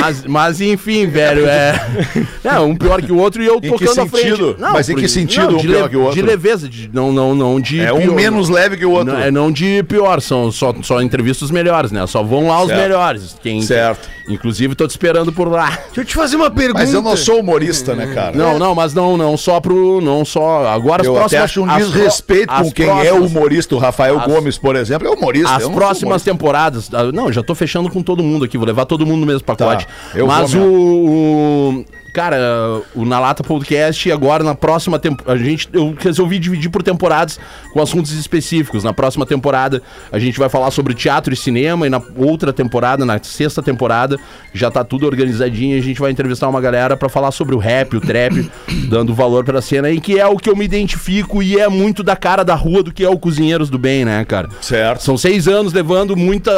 Mas, mas enfim, velho, é. É, um pior que o outro e eu que tocando à frente. sentido? Mas em que sentido um de pior que o outro? De leveza, de, não, não, não de. É um pior. menos leve que o outro. Não, é não de pior, são só, só entrevistas melhores, né? Só vão lá os Certo. melhores. Quem, Certo. Inclusive, tô te esperando por lá. Deixa eu te fazer uma pergunta. Mas eu não sou humorista, né, cara? Não, não, mas não, não só pro. Não só. Agora as Eu até próximas. acho um as pro- desrespeito as com quem é próximas- humorista. O Rafael as- Gomes, por exemplo, é humorista. As eu próximas humorista. temporadas. ah, Não, já tô fechando com todo mundo aqui, vou levar todo mundo no mesmo pacote. Tá, eu Mas vou o, o- Cara, o Na Lata Podcast, agora na próxima temporada. A gente. Eu resolvi dividir por temporadas com assuntos específicos. Na próxima temporada, a gente vai falar sobre teatro e cinema. E na outra temporada, na sexta temporada, já tá tudo organizadinho. A gente vai entrevistar uma galera pra falar sobre o rap, o trap, dando valor pra cena aí, que é o que eu me identifico e é muito da cara da rua do que é o Cozinheiros do Bem, né, cara? Certo. São seis anos levando muita.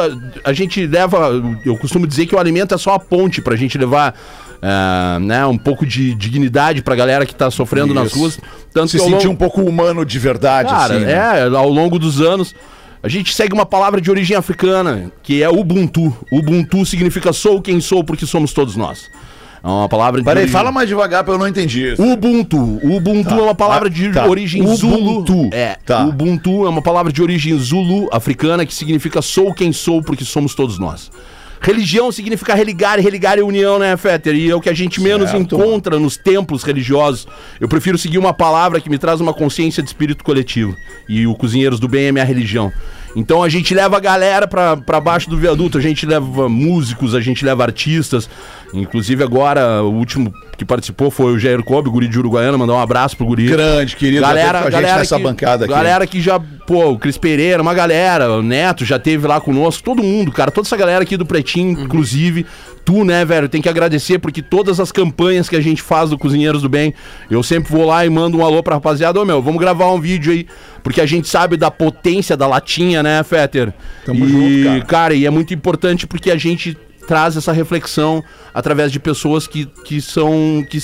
A gente leva. Eu costumo dizer que o alimento é só a ponte pra gente levar. Ah, né, um pouco de dignidade pra galera que tá sofrendo nas Isso. ruas. Tanto Se sentir longo- um pouco humano de verdade, Cara, assim. né? é, ao longo dos anos. A gente segue uma palavra de origem africana, que é Ubuntu. Ubuntu significa sou quem sou porque somos todos nós. É uma palavra de Peraí, origem- fala mais devagar pra eu não entendi. isso. Ubuntu. Ubuntu é uma palavra Ah, de tá. origem Ubuntu. Zulu. É. Tá. Ubuntu é uma palavra de origem Zulu africana que significa sou quem sou porque somos todos nós. Religião significa religar, e religar é união, né, Fetter? E é o que a gente menos Certo. encontra nos templos religiosos. Eu prefiro seguir uma palavra que me traz uma consciência de espírito coletivo. E o Cozinheiros do Bem é minha religião. Então a gente leva a galera pra, pra baixo do viaduto, a gente leva músicos, a gente leva artistas. Inclusive agora, o último que participou foi o Jair Kobe, guri de Uruguaiana, mandar um abraço pro guri. Grande, querido. Galera, a gente galera nessa que, bancada aqui. Galera que já, pô, o Cris Pereira, uma galera, o Neto já teve lá conosco, todo mundo, cara, toda essa galera aqui do Pretinho, inclusive, tu, né, velho, tem que agradecer porque todas as campanhas que a gente faz do Cozinheiros do Bem, eu sempre vou lá e mando um alô pra rapaziada, ô meu, vamos gravar um vídeo aí, porque a gente sabe da potência da latinha, né, Fetter? Tamo e, junto, cara. cara, e é muito importante porque a gente traz essa reflexão através de pessoas que, que são que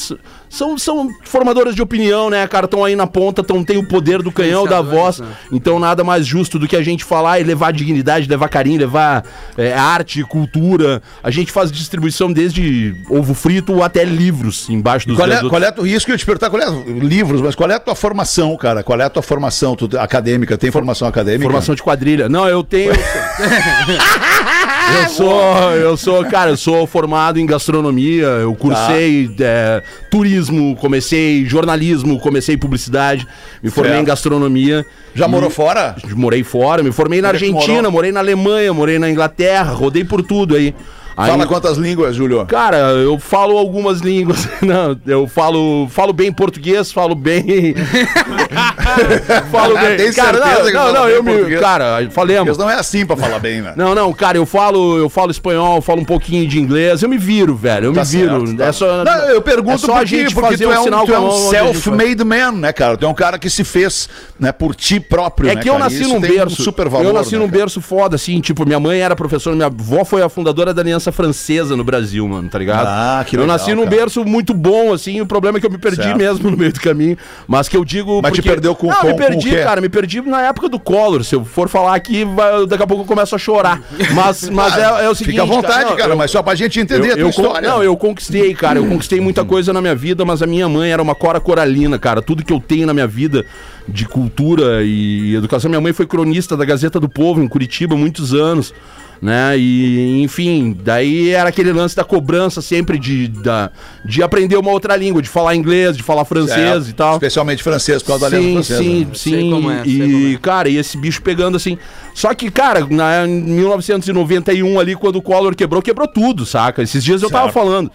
são, são formadoras de opinião, né, cara, estão aí na ponta, tão, tem o poder do canhão da voz, né? então nada mais justo do que a gente falar e levar dignidade, levar carinho, levar é, arte, cultura. A gente faz distribuição desde ovo frito até livros embaixo dos Qual é, qual é a tua, isso que eu ia te perguntar, qual é, livros, mas qual é a tua formação, cara? Qual é a tua formação tu- acadêmica? Tem formação acadêmica? Formação de quadrilha. Não, eu tenho. Eu sou, eu sou, cara, eu sou formado em gastronomia, eu cursei Tá. é, turismo, comecei jornalismo, comecei publicidade, me formei Certo. em gastronomia. Já E- morou fora? Morei fora, me formei na é Argentina, morei na Alemanha, morei na Inglaterra, rodei por tudo aí. Aí- Fala quantas línguas, Júlio? Cara, eu falo algumas línguas. Não, eu falo, falo bem português, falo bem. falo bem. Tem cara, não, não, não, eu me, português? cara, Porque falemos. não é assim pra falar bem, né? Não, não, cara, eu falo, eu falo espanhol, falo um pouquinho de inglês, eu me viro, velho, eu Tá me viro. certo, tá. É só, Não, eu pergunto é só a porque, gente porque fazer tu é um, sinal tu é a um a self-made man, né, cara? Tu é um cara que se fez né, por ti próprio, É né, que eu cara? nasci num tem um berço. super valor, eu nasci né, num cara? berço foda, assim, tipo, minha mãe era professora, minha avó foi a fundadora da Aliança Francesa no Brasil, mano, tá ligado? Ah, que Eu legal, nasci num cara. berço muito bom, assim, o problema é que eu me perdi Certo. mesmo no meio do caminho, mas que eu digo. Mas te perdeu com- Não, com- me perdi, cara, me perdi na época do Collor. Se eu for falar aqui, vai- daqui a pouco eu começo a chorar. Mas, mas é, é o seguinte. Fica à vontade, cara, não, eu- mas só pra gente entender a tua eu, história. Não, eu conquistei, cara. Eu conquistei muita coisa na minha vida, mas a minha mãe era uma cora coralina, cara. Tudo que eu tenho na minha vida de cultura e educação. Minha mãe foi cronista da Gazeta do Povo em Curitiba há muitos anos. Né? E, enfim, daí era aquele lance da cobrança sempre de, da, de aprender uma outra língua, de falar inglês, de falar francês Certo. e tal. Especialmente francês, por causa da língua francesa. sim, né? sim. É, e, é. cara, e esse bicho pegando assim. Só que, cara, na, em 1991 ali, quando o Collor quebrou, quebrou tudo, saca? Esses dias eu tava Certo. falando.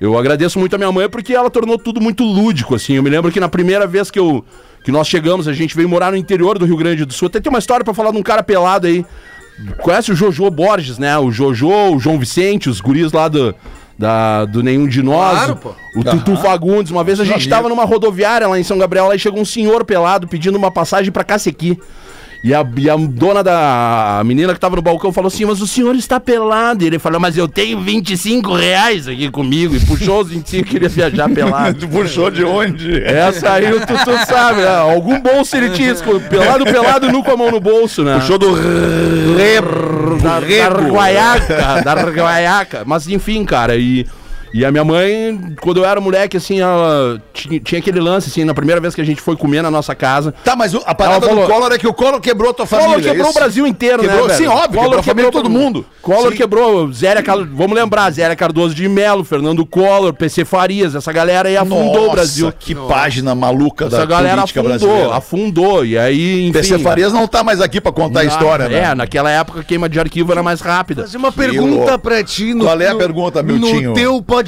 Eu agradeço muito a minha mãe porque ela tornou tudo muito lúdico, assim. Eu me lembro que na primeira vez que eu que nós chegamos, a gente veio morar no interior do Rio Grande do Sul. Até tem uma história pra falar de um cara pelado aí. Conhece o Jojo Borges, né? O Jojo, o João Vicente, os guris lá do, da, do Nenhum de Nós. Claro, pô. O Tutu Fagundes. Uma vez a gente tava numa rodoviária lá em São Gabriel, lá e chegou um senhor pelado pedindo uma passagem pra Cacequi. E a, e a dona da a menina que tava no balcão falou assim: Mas o senhor está pelado. E ele falou: Mas eu tenho 25 reais aqui comigo. E puxou os 25 que queria viajar pelado. Tu puxou de onde? Essa aí o Tutu sabe, né? Algum bolso ele tinha, pelado, pelado, nu com a mão no bolso, né? Puxou do da, da Arguaiaca, da Arguaiaca. Mas enfim, cara, e, E a minha mãe, quando eu era moleque, assim, ela tinha, tinha aquele lance, assim, na primeira vez que a gente foi comer na nossa casa. Tá, mas o- a parada Ela do falou- Collor é que o Collor quebrou a tua família. Collor quebrou é o isso? Brasil inteiro, Quebrou- né, sim, velho? óbvio, quebrou a família de todo mundo. Collor Sim. quebrou, Zélia Car... vamos lembrar, Zélia Cardoso de Melo, Fernando Collor, PC Farias, essa galera aí afundou o Nossa, Brasil. que página maluca Essa da galera política afundou, brasileira. afundou, e aí, enfim... PC Farias não tá mais aqui pra contar a história, né? É, naquela época a queima de arquivo era mais rápida. Fazer uma pergunta pra ti. No, Qual é a pergunta, Miltinho? No teu podcast,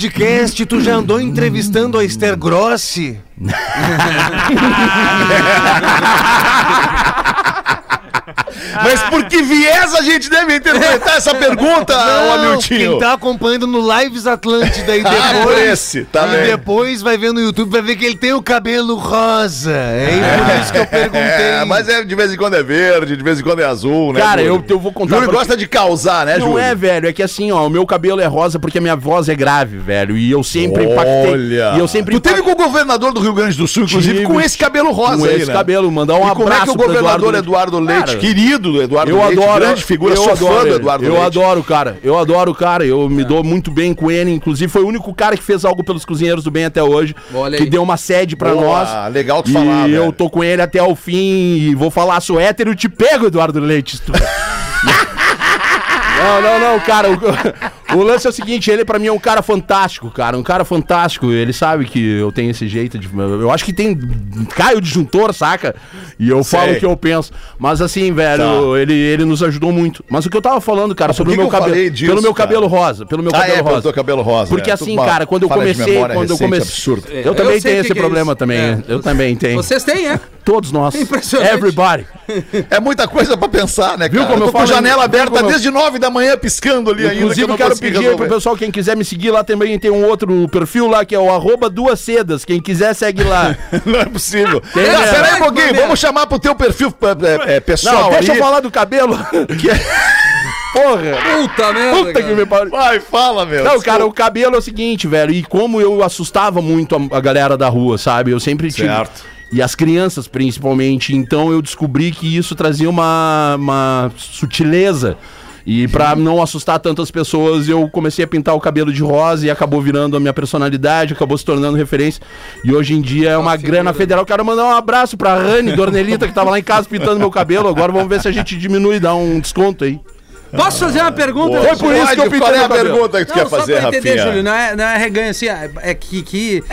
tu já andou entrevistando a Esther Grossi? Mas por que viés a gente deve interpretar essa pergunta, Hamiltinho? quem tá acompanhando no Lives Atlântida e Ah, por depois... esse, tá e bem. depois vai ver no YouTube, vai ver que ele tem o cabelo rosa. É por isso que eu perguntei. É, mas é, de vez em quando é verde, de vez em quando é azul, né? Cara, Júlio? eu- eu vou contar Júlio gosta de causar, né, Não Júlio? é, velho, é que assim, ó, o meu cabelo é rosa porque a minha voz é grave, velho, e eu sempre impactei. Olha. E eu sempre Tu teve com o governador do Rio Grande do Sul, inclusive, Tive. com esse cabelo rosa com aí, esse né? cabelo, mandar um E abraço como é que o governador Eduardo Leite, Cara, querido Eduardo eu Leite, adoro, grande figura, eu sou adoro fã do Eduardo Eu Leite. adoro o cara, eu adoro o cara, eu me dou muito bem com ele, inclusive foi o único cara que fez algo pelos cozinheiros do bem até hoje, Olha que aí. deu uma sede pra Boa, nós. legal tu e falar, eu velho. tô com ele até o fim e vou falar, sou hétero, te pego, Eduardo Leite. tu- Não, não, não, cara. O, o lance é o seguinte, ele pra mim é um cara fantástico, cara. Um cara fantástico. Ele sabe que eu tenho esse jeito de. Eu acho que tem. Caio disjuntor, saca? E eu Sei. falo o que eu penso. Mas assim, velho, Tá. ele, ele nos ajudou muito. Mas o que eu tava falando, cara, sobre o meu eu cabelo. falei disso, pelo meu cara? cabelo rosa. Pelo meu Ah, cabelo é, pelo rosa. teu cabelo rosa. Porque é. assim, cara, quando eu comecei. Quando eu comecei. Eu também Eu tenho o esse é problema isso. também. É. Eu também tenho. Vocês têm, é? Todos nós. Impressionante. Everybody. É muita coisa pra pensar, né, Viu cara? como eu eu tô com a falo, janela aberta eu- desde nove da manhã piscando ali ainda. Inclusive, que eu eu não quero pedir aí pro pessoal, quem quiser me seguir lá também tem um outro perfil lá que é o arroba duas sedas. Quem quiser, segue lá. Não é possível. Tem, né? peraí um pouquinho, Maneiro. vamos chamar pro teu perfil é, é, pessoal Não, deixa aí. eu falar do cabelo. Que é- Porra. Puta merda, Puta que me pariu. Vai, fala, meu. Não, cara, o cabelo é o seguinte, velho. E como eu assustava muito a, a galera da rua, sabe? Eu sempre tive. Certo. E as crianças, principalmente. Então eu descobri que isso trazia uma, uma sutileza. E pra não assustar tantas pessoas, eu comecei a pintar o cabelo de rosa e acabou virando a minha personalidade, acabou se tornando referência. E hoje em dia é uma grana federal. Quero mandar um abraço pra Rani Dornelita, que tava lá em casa pintando meu cabelo. Agora vamos ver se a gente diminui e dá um desconto aí. Posso fazer uma pergunta? Foi por isso que eu pintei é a pergunta que tu Não, quer só fazer, pra entender, Rafinha? Júlio, não é, não é reganho assim, é é que, que,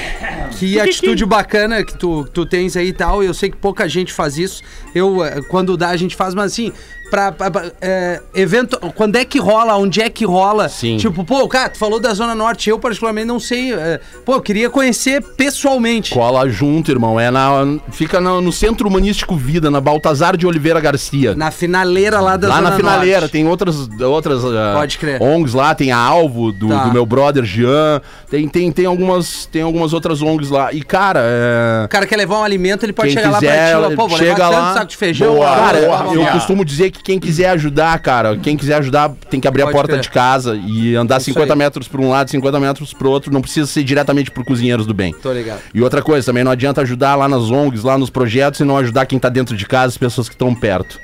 que atitude bacana que tu, tu tens aí e tal. Eu sei que pouca gente faz isso. Eu, eh, quando dá, a gente faz, mas assim, pra, pra- pra, é, evento, quando é que rola, onde é que rola? Sim. Tipo, pô, cara, tu falou da Zona Norte, eu particularmente não sei. é, pô, eu queria conhecer pessoalmente. Cola junto, irmão. É na, fica na- no Centro Humanístico Vida, na Baltazar de Oliveira Garcia. Na finaleira lá da lá Zona na finaleira, Norte. tem outras, outras ah, Pode crer. ONGs lá, tem a Alvo, do, Tá. do meu brother Jean, tem, tem, tem, algumas, tem algumas outras ONGs lá. E, cara, é... O cara quer levar um alimento, ele pode chegar lá quiser, pra ti, pô, vou chega levar lá. saco de feijão. Boa, Cara, blá, eu blá. costumo dizer que quem quiser ajudar, cara, quem quiser ajudar tem que abrir Pode a porta crer. de casa e andar Isso 50 aí. metros para um lado, 50 metros pro outro. Não precisa ser diretamente por cozinheiros do bem. Tô ligado. E outra coisa, também não adianta ajudar lá nas ONGs, lá nos projetos e não ajudar quem tá dentro de casa, as pessoas que estão perto.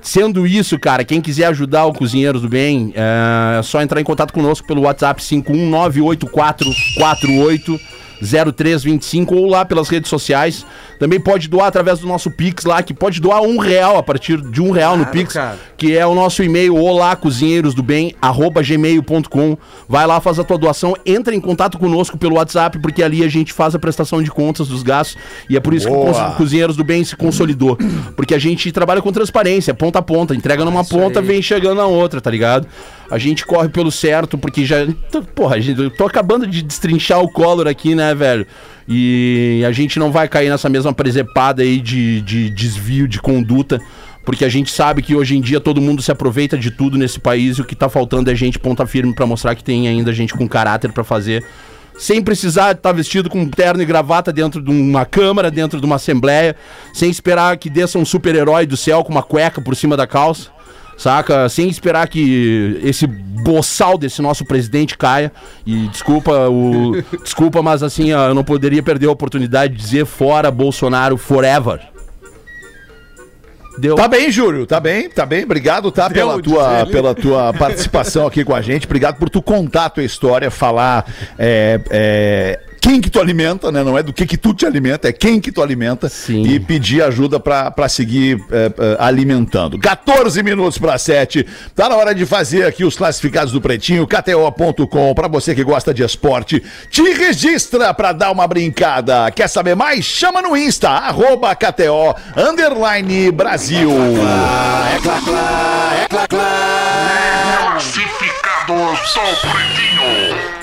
Sendo isso, cara, quem quiser ajudar o Cozinheiros do Bem, é só entrar em contato conosco pelo WhatsApp 5198448 0325 ou lá pelas redes sociais. Também pode doar através do nosso Pix lá, que pode doar um real a partir de um real no Claro, Pix, cara. que é o nosso e-mail olá cozinheiros do bem arroba gmail.com. Vai lá, faz a tua doação, entra em contato conosco pelo WhatsApp, porque ali a gente faz a prestação de contas dos gastos e é por isso que o Boa. Cozinheiros do Bem se consolidou. Porque a gente trabalha com transparência, ponta a ponta, entrega numa ponta, aí. vem chegando na outra, tá ligado? A gente corre pelo certo, porque já. Porra, eu tô acabando de destrinchar o Collor aqui, né, velho? E a gente não vai cair nessa mesma presepada aí de, de desvio de conduta. Porque a gente sabe que hoje em dia todo mundo se aproveita de tudo nesse país e o que tá faltando é gente ponta firme pra mostrar que tem ainda gente com caráter pra fazer. Sem precisar estar vestido com terno e gravata dentro de uma câmara, dentro de uma assembleia, sem esperar que desça um super-herói do céu com uma cueca por cima da calça, saca? Sem esperar que esse boçal desse nosso presidente caia. E desculpa, o, desculpa, mas assim, ó, eu não poderia perder a oportunidade de dizer fora Bolsonaro forever. Deu. Tá bem, Júlio, tá bem, tá bem. Obrigado, tá, pela tua, pela tua participação aqui com a gente. Obrigado por tu contar a tua história, falar é, é, quem que tu alimenta, né? Não é do que que tu te alimenta, é quem que tu alimenta. Sim. E pedir ajuda pra, pra seguir é, é, alimentando. 14 minutos para 7. Tá na hora de fazer aqui os classificados do Pretinho, KTO.com, pra você que gosta de esporte. Te registra pra dar uma brincada. Quer saber mais? Chama no Insta, arroba KTO, underline Brasil.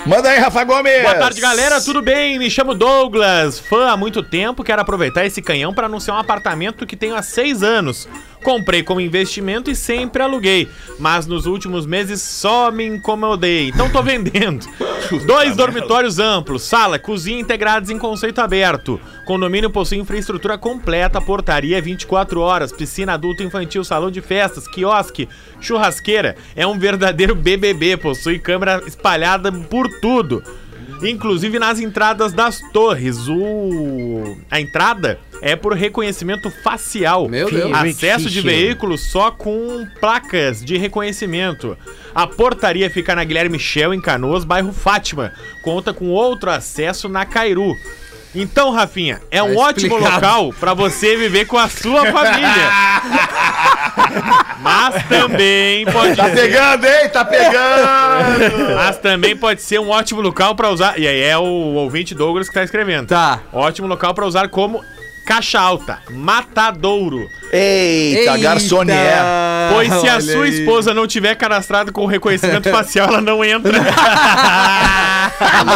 Manda aí, Rafa Gomes. Boa tarde, galera. Tudo bem? Me chamo Douglas. Fã há muito tempo. Quero aproveitar esse canhão para anunciar um apartamento que tenho há seis anos. Comprei como investimento e sempre aluguei. Mas nos últimos meses só me incomodei. Então tô vendendo. Dois dormitórios amplos, sala, cozinha integrados em conceito aberto. Condomínio possui infraestrutura completa, portaria 24 horas, piscina adulto infantil, salão de festas, quiosque, churrasqueira. É um verdadeiro BBB, possui câmera espalhada por tudo. Inclusive nas entradas das torres. O... A entrada é por reconhecimento facial. Meu Deus. Acesso de veículos só com placas de reconhecimento. A portaria fica na Guilherme Michel, em Canoas, bairro Fátima. Conta com outro acesso na Cairu. Então, Rafinha, é um Tá ótimo explicado. local pra você viver com a sua família. Mas também pode Tá ser pegando, hein? Tá pegando! mas também pode ser um ótimo local pra usar. E aí é o ouvinte Douglas que tá escrevendo. Tá. Ótimo local pra usar como caixa alta, matadouro. Eita, garçonier. Pois se a Olha sua aí. esposa não tiver cadastrado com reconhecimento facial, ela não entra.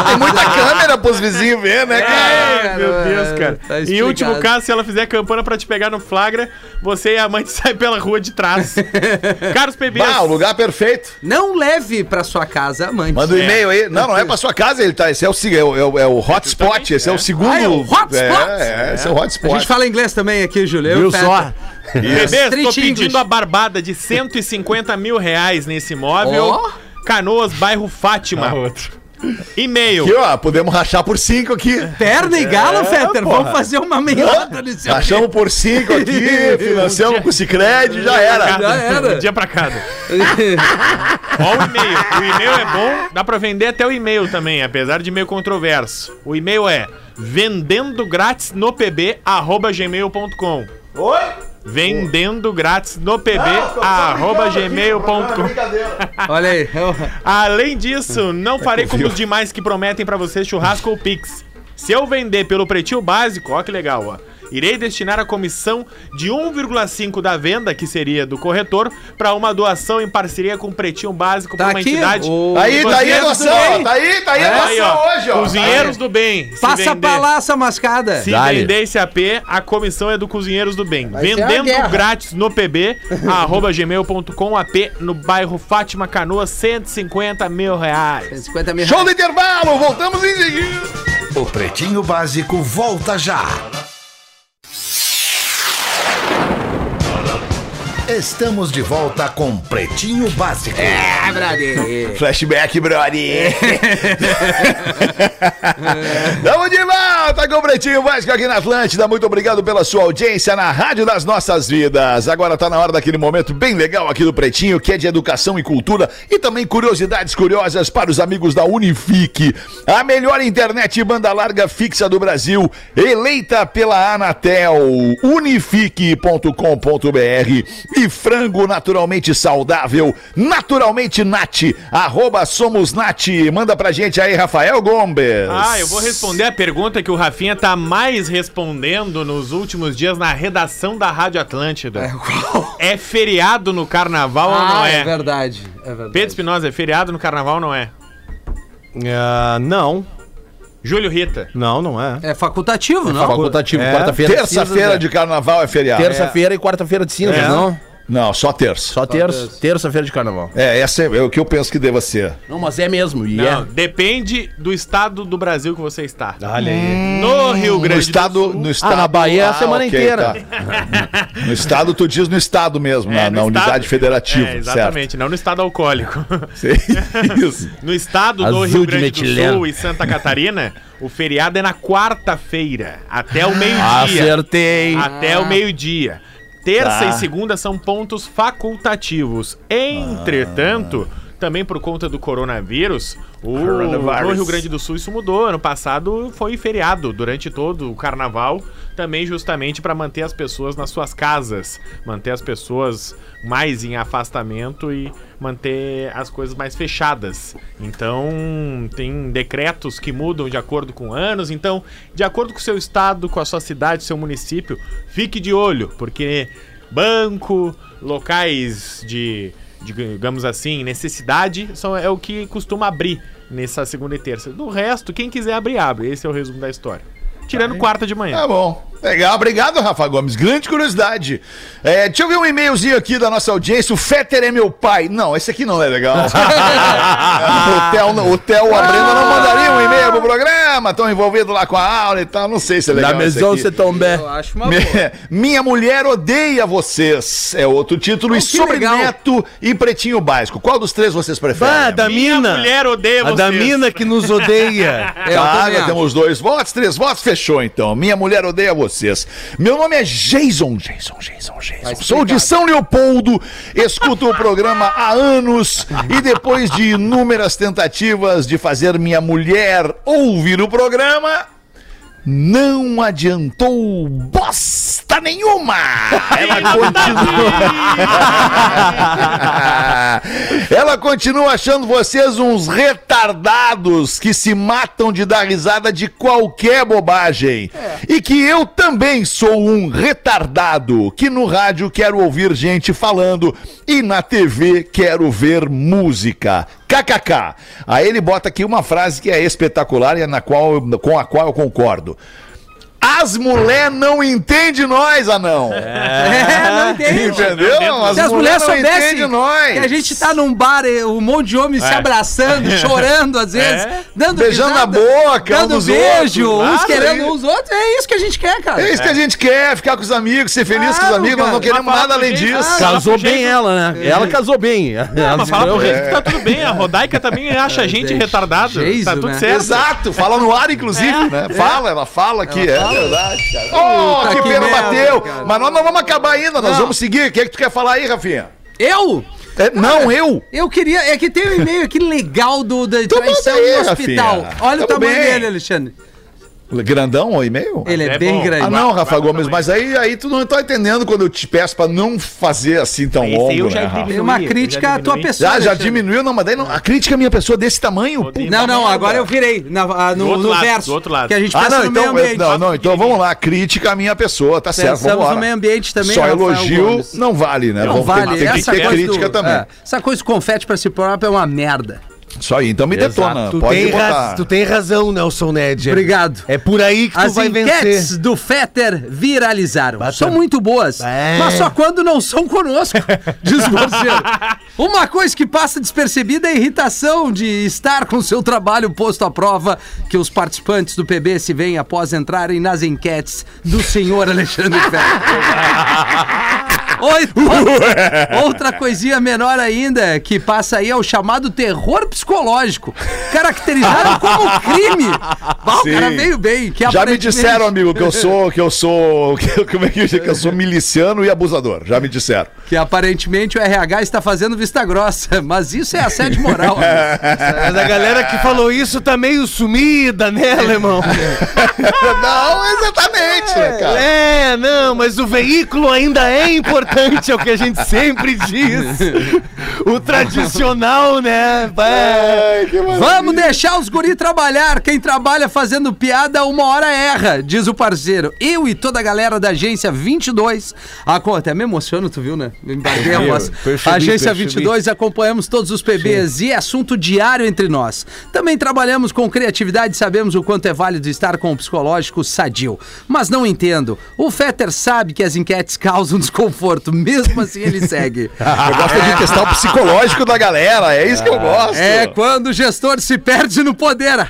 Tem muita câmera pros vizinhos ver, né, cara? Ai, meu Deus, cara. Tá em último caso, se ela fizer campana pra te pegar no flagra, você e a mãe saem pela rua de trás. Caros bebês. Bah, o lugar perfeito. Não leve pra sua casa amante. Manda um e-mail aí. Não, não é pra sua casa, ele tá. Esse é o, é o, é o- é o hotspot, esse é o segundo. Ah, é o hotspot? É, é, esse é o A gente fala inglês também aqui, Júlio. E Viu só? Street pedindo a barbada de 150 mil reais nesse imóvel. Ó. Canoas, bairro Fátima. E-mail. Aqui, ó, podemos rachar por cinco aqui. Perna e galo, Fetter. Vamos fazer uma meiota nesse Rachamos por cinco aqui, financiamos com o Cicred, já era. Já era. Um dia pra cada. Ó o e-mail. O e-mail é bom, dá pra vender até o e-mail também, apesar de meio controverso. O e-mail é vendendo grátis no pb arroba gmail.com. Oi? Vendendo grátis no pb arroba gmail.com. Olha aí. Além disso, não farei como os demais que prometem pra vocês churrasco ou pix. Se eu vender pelo pretinho básico, ó que legal, ó. Irei destinar a comissão de 1,5 da venda, que seria do corretor, pra uma doação em parceria com o Pretinho Básico Tá pra uma aqui. entidade. o- Aí, tá aí a Cozinheiros do noção, bem. ó, tá aí, tá aí a É, aí, noção ó, hoje, ó. Cozinheiros do Bem. Passa vender- pra lá essa mascada. Se Dale. vender esse AP, a comissão é do Cozinheiros do Bem. uma Vendendo grátis no PB, arroba gmail.com, AP no bairro Fátima Canoa, 150 mil reais. 50 mil Show do intervalo, voltamos em seguida. O Pretinho Básico volta já. Estamos de volta com Pretinho Básico. Ah, brother. Flashback, brother. Tamo de volta com o Pretinho Básico aqui na Atlântida. Muito obrigado pela sua audiência na Rádio das Nossas Vidas. Agora tá na hora daquele momento bem legal aqui do Pretinho, que é de educação e cultura e também curiosidades curiosas para os amigos da Unifique. A melhor internet e banda larga fixa do Brasil, eleita pela Anatel. Unifique.com.br e frango naturalmente saudável, naturalmente Nat, arroba somos Nat. Manda pra gente aí, Rafael Gomes. Ah, eu vou responder a pergunta que o Rafinha tá mais respondendo nos últimos dias na redação da Rádio Atlântida. É feriado no carnaval ou não Ah, é? é verdade. É verdade. Pedro Espinosa, é feriado no carnaval ou não é? Ah, não, Júlio Rita. não, não é. É facultativo, não? Facultativo, É. quarta-feira. de Terça-feira cinzas, de carnaval é feriado. né? Terça-feira e quarta-feira de cinzas, É. não? Não, só terça. Só terça. Terça-feira de carnaval. É, essa é o que eu penso que deva ser. Não, mas é mesmo. E Não, é. depende do estado do Brasil que você está. Olha aí. No Rio No Grande estado, do Sul. no estado. na Bahia é a semana inteira. tá. No estado, tu diz no estado mesmo, É, na, no na estado- unidade federativa. É, exatamente, não no estado alcoólico. Certo? Isso. No estado do Azul Rio de Grande do. Sul e Santa Catarina, o feriado é na quarta-feira, até o meio-dia. Acertei. Até o meio-dia. Terça Tá. e segunda são pontos facultativos. Entretanto, também por conta do coronavírus, o, no Rio Grande do Sul isso mudou. Ano passado foi feriado durante todo o carnaval, também justamente para manter as pessoas nas suas casas, manter as pessoas mais em afastamento e manter as coisas mais fechadas. Então, tem decretos que mudam de acordo com anos. Então, de acordo com o seu estado, com a sua cidade, seu município, fique de olho, porque banco, locais de, digamos assim, necessidade, são, é o que costuma abrir nessa segunda e terça. Do resto, quem quiser abrir, abre. Esse é o resumo da história. Tirando quarta de manhã. Tá bom. Legal, obrigado, Rafa Gomes. Grande curiosidade. É, deixa eu ver um e-mailzinho aqui da nossa audiência. O Fetter é meu pai. Não, esse aqui não é legal. o Theo, o Theo a Brenda não mandaria um e-mail pro programa. Estão envolvidos lá com a aula e tal. Não sei se é legal. Na aqui. você tombé. Eu acho uma boa. Minha mulher odeia vocês. É outro título. Oh, e sobre legal. Neto e Pretinho Básico. Qual dos três vocês preferem? Bah, da Minha mina. mulher odeia A da vocês. mina que nos odeia. É, Tá, já acho. temos dois votos, três votos, fechou então. Minha mulher odeia vocês. Meu nome é Jason, Jason, Jason, Jason. Sou de São Leopoldo, escuto o programa há anos e depois de inúmeras tentativas de fazer minha mulher ouvir o programa, não adiantou bosta nenhuma. Ela continua. Ela continua achando vocês uns retardados que se matam de dar risada de qualquer bobagem. E que eu também sou um retardado que no rádio quero ouvir gente falando e na TV quero ver música. KKK. Aí ele bota aqui uma frase que é espetacular e é na qual, com a qual eu concordo. As mulher não entendem nós, anão. É, não entende. Entendeu? Se as mulheres não soubessem entendem nós. que a gente tá num bar, um monte de homens se abraçando, chorando às vezes, dando Beijando risada, na boca, um dando dos beijo, outros. uns Claro, querendo é. uns os outros. É isso que a gente quer, cara. É isso que a gente quer, ficar com os amigos, ser feliz com os Claro, amigos, nós não cara. queremos Mas nada fala além jeito, disso. ah, Casou bem jeito- ela, né? Ela casou bem. Não, Ela mas fala pro jeito que tá tudo bem. A Rodaica também acha a gente é, retardado. Tá tudo né? certo. Exato, fala no ar, inclusive, né? Fala, ela fala aqui, é verdade, cara. Oh, Puta que que pena merda, bateu. cara. Mas nós não vamos acabar ainda, nós Não. vamos seguir. O que é que tu quer falar aí, Rafinha? Eu? É, não, eu. Eu queria. É que tem um e-mail aqui legal do, da Então traição manda aí, no hospital. Rafinha. Olha o Tamo tamanho bem. dele, Alexandre. Grandão o e-mail? Ele é, É bem bom. grande. Ah, não, Rafa Gomes, mas aí, aí tu não tá entendendo quando eu te peço pra não fazer assim tão Esse longo, eu né, já Rafa? Tem uma eu crítica à tua pessoa. Já, já diminuiu, não, mas daí não, a crítica à minha pessoa desse tamanho. Odeio. Não, não, agora eu virei. Na, no no lado, verso. do outro lado. Que a gente Ah, não, no meio então, ambiente. não, não, então vamos lá, crítica à minha pessoa, tá certo, Pensamos vamos no lá. meio ambiente também, Só Rafael elogio Gomes. não vale, né? Não Vamos ter- vale. Tem, que ter crítica do- também. é, essa coisa de confete pra si próprio é uma merda. Só aí, então me Exato. detona. Tu Pode tem, botar. tu tem razão, Nelson Ned. Obrigado. É por aí que tu As vai enquetes vencer. do Fetter viralizaram. Bata- São muito boas, É. mas só quando não são conosco, diz. Uma coisa que passa despercebida é a irritação de estar com seu trabalho posto à prova que os participantes do PB se veem após entrarem nas enquetes do senhor Alexandre Fetter. Oi, outra, outra coisinha menor ainda que passa aí é o chamado terror psicológico, caracterizado como crime. Bah, o cara veio bem. Que Já me aparentemente- disseram, amigo, que eu sou, que eu sou, que, como é que eu digo? que eu sou miliciano e abusador. Já me disseram. Que aparentemente o RH está fazendo vista grossa, mas isso é assédio moral. Mas a galera que falou isso tá meio sumida, né, alemão? não, exatamente, né, cara? É, não, mas o veículo ainda é importante, é o que a gente sempre diz. O tradicional, né? Ai. Vamos deixar os guri trabalhar. Quem trabalha fazendo piada, uma hora erra, diz o parceiro. Eu e toda a galera da agência 22. A, até me emociono, tu viu, né? Me embarguei a voz. agência percebi. 22 acompanhamos todos os PBs e é assunto diário entre nós. Também trabalhamos com criatividade e sabemos o quanto é válido estar com o psicológico sadio. Mas não entendo. O Fetter sabe que as enquetes causam desconforto, mesmo assim ele segue. Eu gosto de testar o psicológico da galera, é isso que eu gosto. É quando o gestor se perde no poder.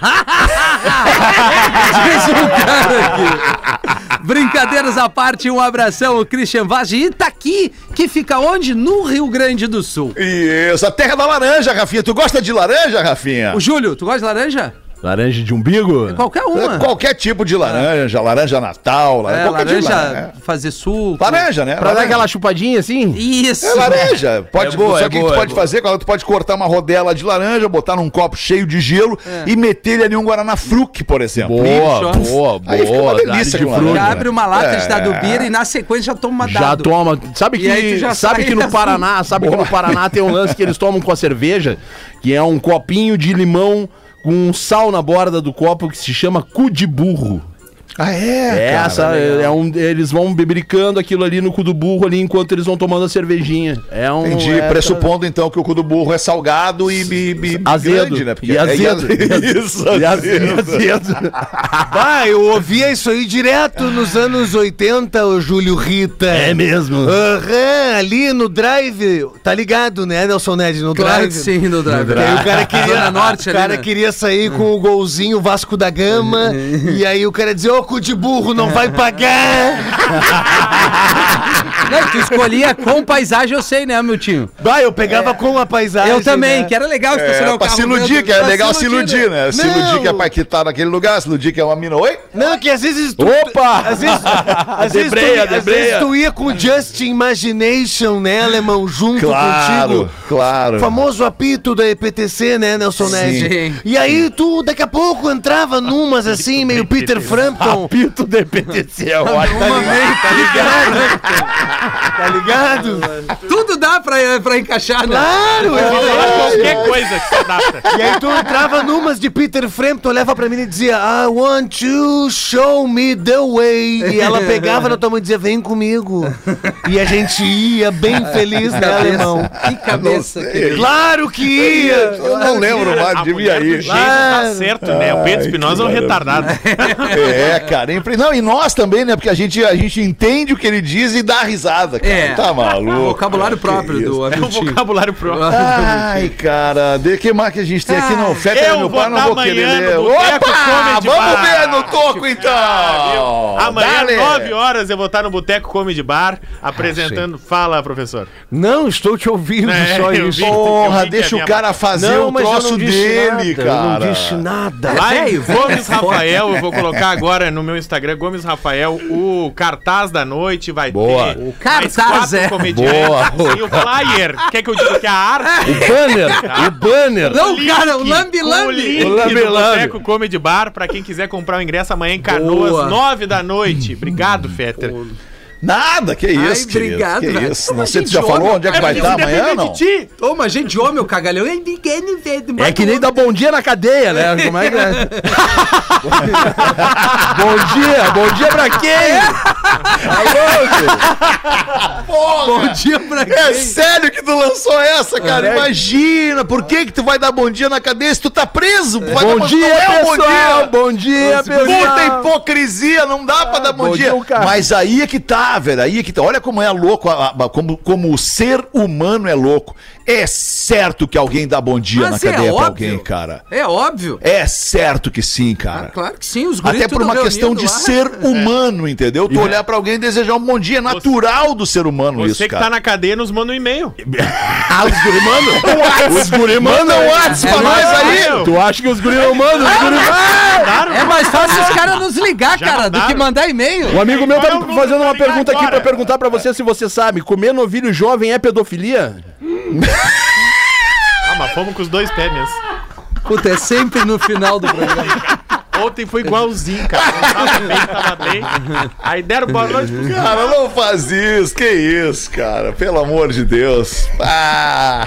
Diz um cara aqui. Brincadeiras à parte, um abração, o Christian Vaz de Itaqui, que fica onde? No Rio Grande do Sul. Isso, a terra da laranja, Rafinha. Tu gosta de laranja, Rafinha? O Júlio, tu gosta de laranja? Laranja de umbigo? Qualquer uma. Qualquer tipo de laranja, laranja natal, É, qualquer tipo de laranja, laranja. fazer suco. Laranja, né? Pra dar Laranja. aquela chupadinha assim? Isso. É laranja. Pode, É boa, só é que boa, tu é pode boa. fazer, tu pode cortar uma rodela de laranja, botar num copo cheio de gelo É. e meter ele ali um Guaraná Fruc, por exemplo. Boa, Isso. boa, boa. Aí fica uma delícia laranja. fruta. Já abre uma lata de É. dado e na sequência já toma uma Já dado. toma. Sabe que, já sabe que no assim. Paraná, sabe que no Paraná tem um lance que eles tomam com a cerveja, que é um copinho de limão com um sal na borda do copo que se chama cu de burro. Ah, é? cara, Essa é um, eles vão bebericando aquilo ali no cu do burro ali enquanto eles vão tomando a cervejinha. É um Entendi, é, pressupondo então que o cu do burro é salgado e, e, e Azedo. grande, né? Porque E é- azedo. é- Isso, E azedo. azedo. Ah, eu ouvia isso aí direto nos anos 80, o Júlio Rita. É mesmo. Aham, ali no drive, tá ligado, né, Nelson Ned, no Claro drive. sim, no drive. Aí o cara queria, Norte o ali, cara né? queria sair com o golzinho Vasco da Gama e aí o cara dizia, ô cu de burro, não vai pagar. Não, tu escolhia com paisagem, eu sei, né, meu tio? Bah, eu pegava com a paisagem. Eu também, né? que era legal estacionar É, o pra carro. se iludir, que é pra legal se iludir, né? Se Não. iludir que é pra quitar naquele lugar, se iludir que é uma mina. Oi? Não, que às vezes tu... Opa! Às vezes, às vezes, tu, Debreia, às vezes debreia. tu ia com Just Imagination, né, alemão, junto Claro, contigo. claro. O famoso apito da EPTC, né, Nelson Ned? Sim. E aí tu, daqui a pouco, entrava numas assim, meio Peter Frampton. Apito de PTC, é ótimo. Tá ligado? Tá ligado? Tudo dá pra, pra encaixar, né? Claro! Falar é. qualquer coisa que se adapta. E aí tu entrava numas de Peter Frampton, olhava pra mim e dizia I want you, show me the way. E ela pegava na tua mão e dizia, vem comigo. E a gente ia bem feliz, né, alemão? Que cabeça. querido. Claro que ia! Eu não lembro mais, A devia ir. jeito tá certo, né? O Pedro Espinosa é um que retardado. É, cara, é não, e nós também, né? Porque a gente, a gente entende o que ele diz e dá risada, cara. É. Tá maluco. Vocabulário próprio isso. do É um Hamilton. vocabulário próprio. Ai, cara, de que mais que a gente tem aqui no Feta eu meu pai, não vou querer amanhã ler. no Boteco Opa, vamos Bar. ver no toco então. Amanhã, Dale. 9 horas, eu vou estar no Boteco Comedy Bar apresentando. Fala, professor. Não, estou te ouvindo, É, só isso. vi. Porra, que deixa o cara fazer o troço não dele, nada, cara. Eu não disse nada. Lá em Gomes Rafael, eu vou colocar agora no meu Instagram, Gomes Rafael, o cartaz da noite vai Boa. ter. O cartaz, é. Boa. E o flyer. Quer que eu diga que é a arte? O banner, o banner. Não, link, cara, o lambi O lambi. O lambi lambi. Comedy Bar, pra quem quiser comprar o ingresso amanhã em Canoas, Boa. 9 da noite. Obrigado, Fetter. Nada, que isso, querido, obrigado, que velho. isso. Não sei se tu já falou homem, onde é que vai estar amanhã, não? mas gente, homem, o cagalhão é. É que nem dar bom dia na cadeia, né? Como é que é? bom dia, bom dia pra quem? Bom dia pra É quem? sério que tu lançou essa, cara? É. Imagina, por que que tu vai dar bom dia na cadeia se tu tá preso? Vai dar Bom bom- dia, não é um pessoal! Bom dia, Puta pessoal! hipocrisia, não dá pra dar bom, bom dia. dia. Mas aí é que tá, velho. Aí é que tá. Olha como é louco, como, como o ser humano é louco. É certo que alguém dá bom dia Mas na é cadeia pra óbvio. alguém, cara. É óbvio. É certo que sim, cara. Ah, claro que sim, os Até por uma questão de lá. ser humano, entendeu? Tu olhar pra alguém e desejar um bom dia. É natural do ser humano Você isso, que cara. tá na cadeia, nos manda um e-mail. Ah, os guri mandam? Os guri mandam um WhatsApp pra É, nós aí. Tu acha que os guris não mandam? Os guris... Claro. É mais fácil os caras nos ligar, cara, do que mandar e-mail. Um amigo meu tá é fazendo pra uma pergunta aqui pra perguntar pra você se você sabe. Comer novilho jovem é pedofilia? Ah, mas fomos com os dois pés mesmo. Puta, é sempre no final do programa. Ontem foi igualzinho, cara. Não tava bem, tava bem. Aí deram boa noite pro cara. Cara, não faz isso. Que isso, cara? Pelo amor de Deus. Ah.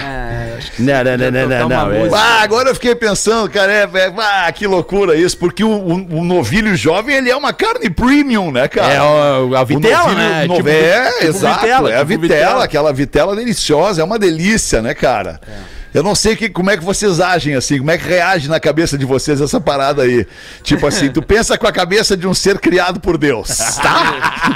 Não, não, não, não, não, não. é- música. Ah, agora eu fiquei pensando, cara, é, é, ah, que loucura isso, porque o, o- o novilho jovem, ele é uma carne premium, né, cara? É o- a O vitela, novilho né? no- Tipo- é, tipo exato, vitela, é a tipo vitela, vitela. aquela vitela deliciosa, é uma delícia, né, cara? Eu não sei que, como é que vocês agem assim, como é que reage na cabeça de vocês essa parada aí. Tipo assim, tu pensa com a cabeça de um ser criado por Deus, tá?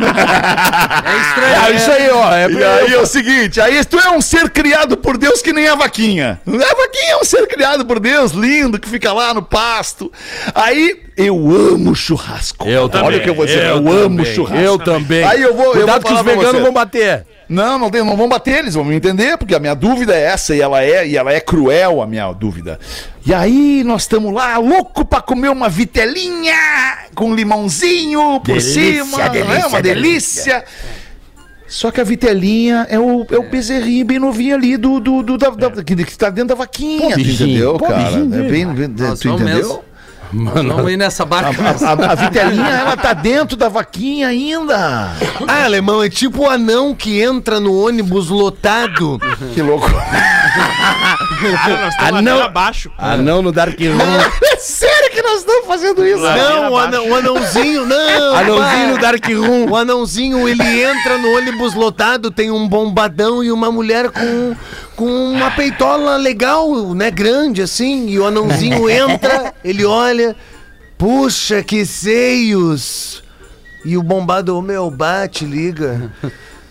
É estranho. Ah, isso aí, ó. É E aí é o seguinte, aí tu é um ser criado por Deus que nem a vaquinha. A vaquinha é um ser criado por Deus, lindo, que fica lá no pasto. Aí eu amo churrasco. Eu Olha também. o que eu vou dizer, eu, Eu amo também. churrasco. Eu também. Aí eu vou, eu Cuidado vou que os veganos vão bater. Não, não, tem, não vão bater, eles vão me entender, porque a minha dúvida é essa, e ela é, e ela é cruel, a minha dúvida. E aí, nós estamos lá, louco pra comer uma vitelinha com limãozinho por Delícia, cima, delícia, é uma delícia. Só que a vitelinha é o, é o bezerrinho bem novinho ali do, do, do- da, da- que, que tá dentro da vaquinha, tu bichinho, entendeu, pô, cara? bichinho É bem, bem- tu entendeu? mesmo. Vamos ir nessa barca. A, a, a vitelinha, ela tá dentro da vaquinha ainda. Ah, alemão, é tipo o anão que entra no ônibus lotado. Que louco. Cara, nós estamos Ah, não. ladeira abaixo. Ah, não no Dark Room. É sério que nós estamos fazendo isso? Não, o, anão, o anãozinho, não. Anãozinho no. Dark Room. O anãozinho, ele entra no ônibus lotado, tem um bombadão e uma mulher com, com uma peitola legal, né, grande assim, e o anãozinho entra, ele olha, puxa, que seios! E o bombado, meu, bate, liga.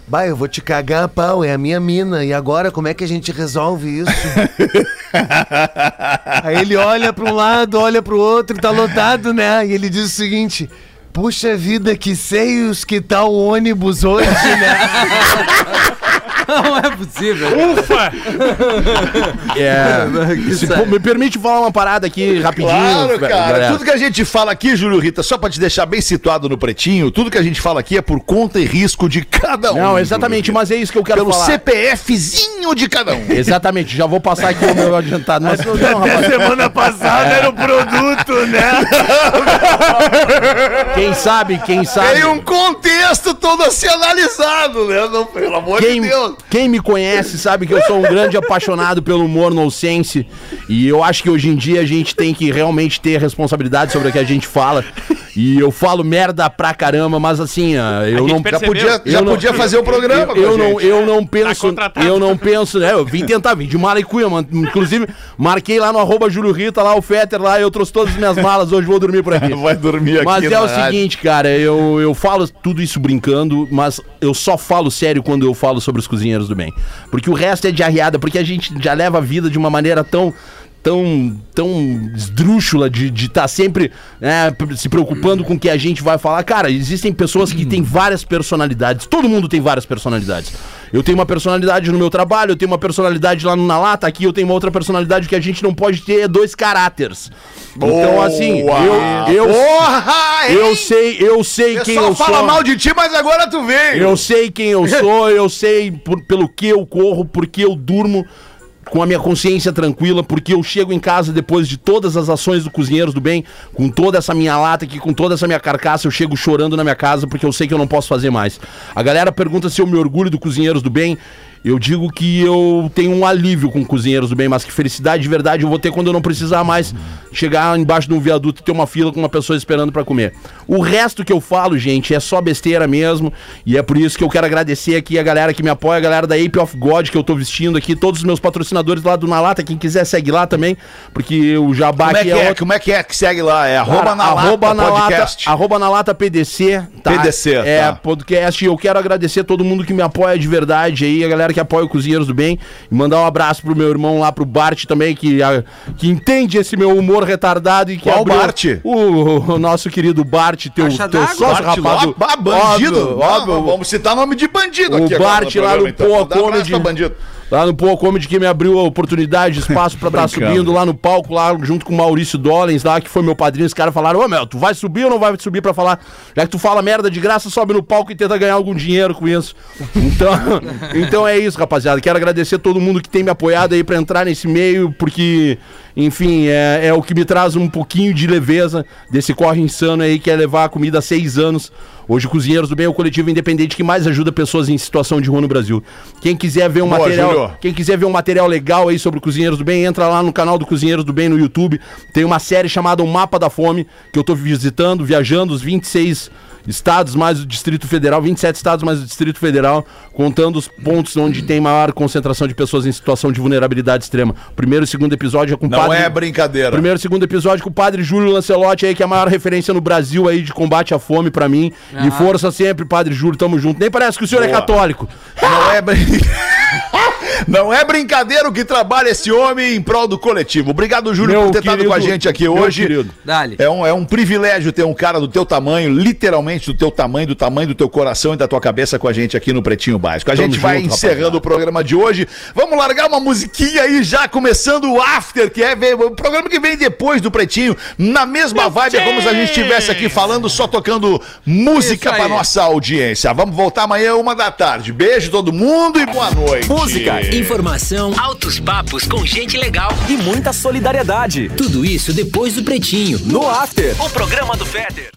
Bah, eu vou te cagar a pau, é a minha mina. E agora, como é que a gente resolve isso? Aí ele olha para um lado, olha para o outro, tá lotado, né? E ele diz o seguinte: Puxa vida, que seios que tá o ônibus hoje, né? Não é possível. Ufa! É, se pô- me permite falar uma parada aqui rapidinho. Claro, cara. galera. Tudo que a gente fala aqui, Júlio Rita, só pra te deixar bem situado no pretinho, tudo que a gente fala aqui é por conta e risco de cada um. Não, exatamente, mas é isso que eu quero Pelo falar. CPFzinho de cada um. Exatamente, já vou passar aqui o meu adiantado. Mas não, rapaz, Semana passada era o produto, né? quem sabe, quem sabe. Tem um contexto todo a ser analisado, né? Não, pelo amor Quem, de Deus. Quem me conhece sabe que eu sou um grande apaixonado pelo humor nonsense e eu acho que hoje em dia a gente tem que realmente ter responsabilidade sobre o que a gente fala. E eu falo merda pra caramba, mas assim, ah, eu não Já podia, já não- podia fazer o programa eu, eu não, eu não penso, contratado. eu não penso, né? Eu vim tentar vir de Maracuia, mano. Inclusive, marquei lá no arroba Júlio Rita, lá o Fetter lá, eu trouxe todas as minhas malas, hoje vou dormir por aqui. Vai dormir aqui Mas é o rádio. seguinte, cara, eu, eu falo tudo isso brincando, mas eu só falo sério quando eu falo sobre os cozinheiros do bem. Porque o resto é de arriada, porque a gente já leva a vida de uma maneira tão. Tão, tão esdrúxula de estar sempre né, se preocupando com o que a gente vai falar. Cara, existem pessoas que têm várias personalidades. Todo mundo tem várias personalidades. Eu tenho uma personalidade no meu trabalho, eu tenho uma personalidade lá no Na Lata, aqui eu tenho uma outra personalidade que a gente não pode ter é dois caráteres. Então, assim, eu, eu, Porra, hein? eu sei, eu sei O quem eu fala sou. mal de ti, mas agora tu veio. Eu sei quem eu sou, eu sei por- pelo que eu corro, porque eu durmo com a minha consciência tranquila, porque eu chego em casa depois de todas as ações do Cozinheiros do Bem, com toda essa minha lata aqui, com toda essa minha carcaça, eu chego chorando na minha casa porque eu sei que eu não posso fazer mais. A galera pergunta se eu me orgulho do Cozinheiros do Bem. Eu digo que eu tenho um alívio com Cozinheiros do Bem, mas que felicidade de verdade eu vou ter quando eu não precisar mais chegar embaixo de um viaduto e ter uma fila com uma pessoa esperando pra comer. O resto que eu falo, gente, é só besteira mesmo, e é por isso que eu quero agradecer aqui a galera que me apoia, a galera da Ape of God que eu tô vestindo aqui, todos os meus patrocinadores lá do Na Lata, quem quiser segue lá também, porque o Jabá Como é que é? outro- Como é que é que segue lá? É arroba Cara, na arroba lata na podcast. lata, arroba na lata PDC, tá? PDC, É, tá. podcast. E eu quero agradecer todo mundo que me apoia de verdade aí, a galera que apoia o Cozinheiros do Bem. E mandar um abraço pro meu irmão lá, pro Bart também, que, a- que entende esse meu humor retardado e que Qual Bart? O, o nosso querido Bart, teu, Caixa teu sócio, Bart rapaz. lá, ah, bandido. Óbvio, Não, óbvio. vamos citar nome de bandido O aqui agora Bart no lá programa, no então. Poa Comedy. Lá no Poa Comedy que me abriu a oportunidade, espaço pra estar subindo lá no palco, lá junto com o Maurício Dollens, lá, que foi meu padrinho. Os caras falaram: Ô Mel, tu vai subir ou não vai subir pra falar? Já que tu fala merda de graça, sobe no palco e tenta ganhar algum dinheiro com isso. Então, então é isso, rapaziada. Quero agradecer todo mundo que tem me apoiado aí pra entrar nesse meio, porque, enfim, é, é o que me traz um pouquinho de leveza desse corre insano aí, que é levar a comida há seis anos. Hoje, o Cozinheiros do Bem é o coletivo independente que mais ajuda pessoas em situação de rua no Brasil. Quem quiser ver um Boa, material, Júlio. quem quiser ver um material legal aí sobre o Cozinheiros do Bem, entra lá no canal do Cozinheiros do Bem no YouTube. Tem uma série chamada O Mapa da Fome, que eu tô visitando, viajando os 26 estados mais o Distrito Federal, 27 estados mais o Distrito Federal, contando os pontos onde tem maior concentração de pessoas em situação de vulnerabilidade extrema. Primeiro e segundo episódio é com o Não padre- é brincadeira. Primeiro e segundo episódio com o padre Júlio Lancelotti aí, que é a maior referência no Brasil aí de combate à fome pra mim. E força sempre, padre Júlio, tamo junto. Nem parece que o senhor é Boa. católico. Não é brin- Não é brincadeira o que trabalha esse homem em prol do coletivo. Obrigado, Júlio, Meu por ter estado com a gente aqui meu hoje. É um, é um privilégio ter um cara do teu tamanho, literalmente independente do teu tamanho, do tamanho do teu coração e da tua cabeça com a gente aqui no Pretinho Básico. A Tamo gente vai junto, encerrando o programa de hoje. Vamos largar uma musiquinha aí já, começando o After, que é o programa que vem depois do Pretinho, na mesma vibe, é como se a gente estivesse aqui falando, só tocando música pra nossa audiência. Vamos voltar amanhã, uma da tarde. Beijo todo mundo e boa noite. Música, informação, altos papos com gente legal e muita solidariedade. Tudo isso depois do Pretinho. No After. O programa do Fetter.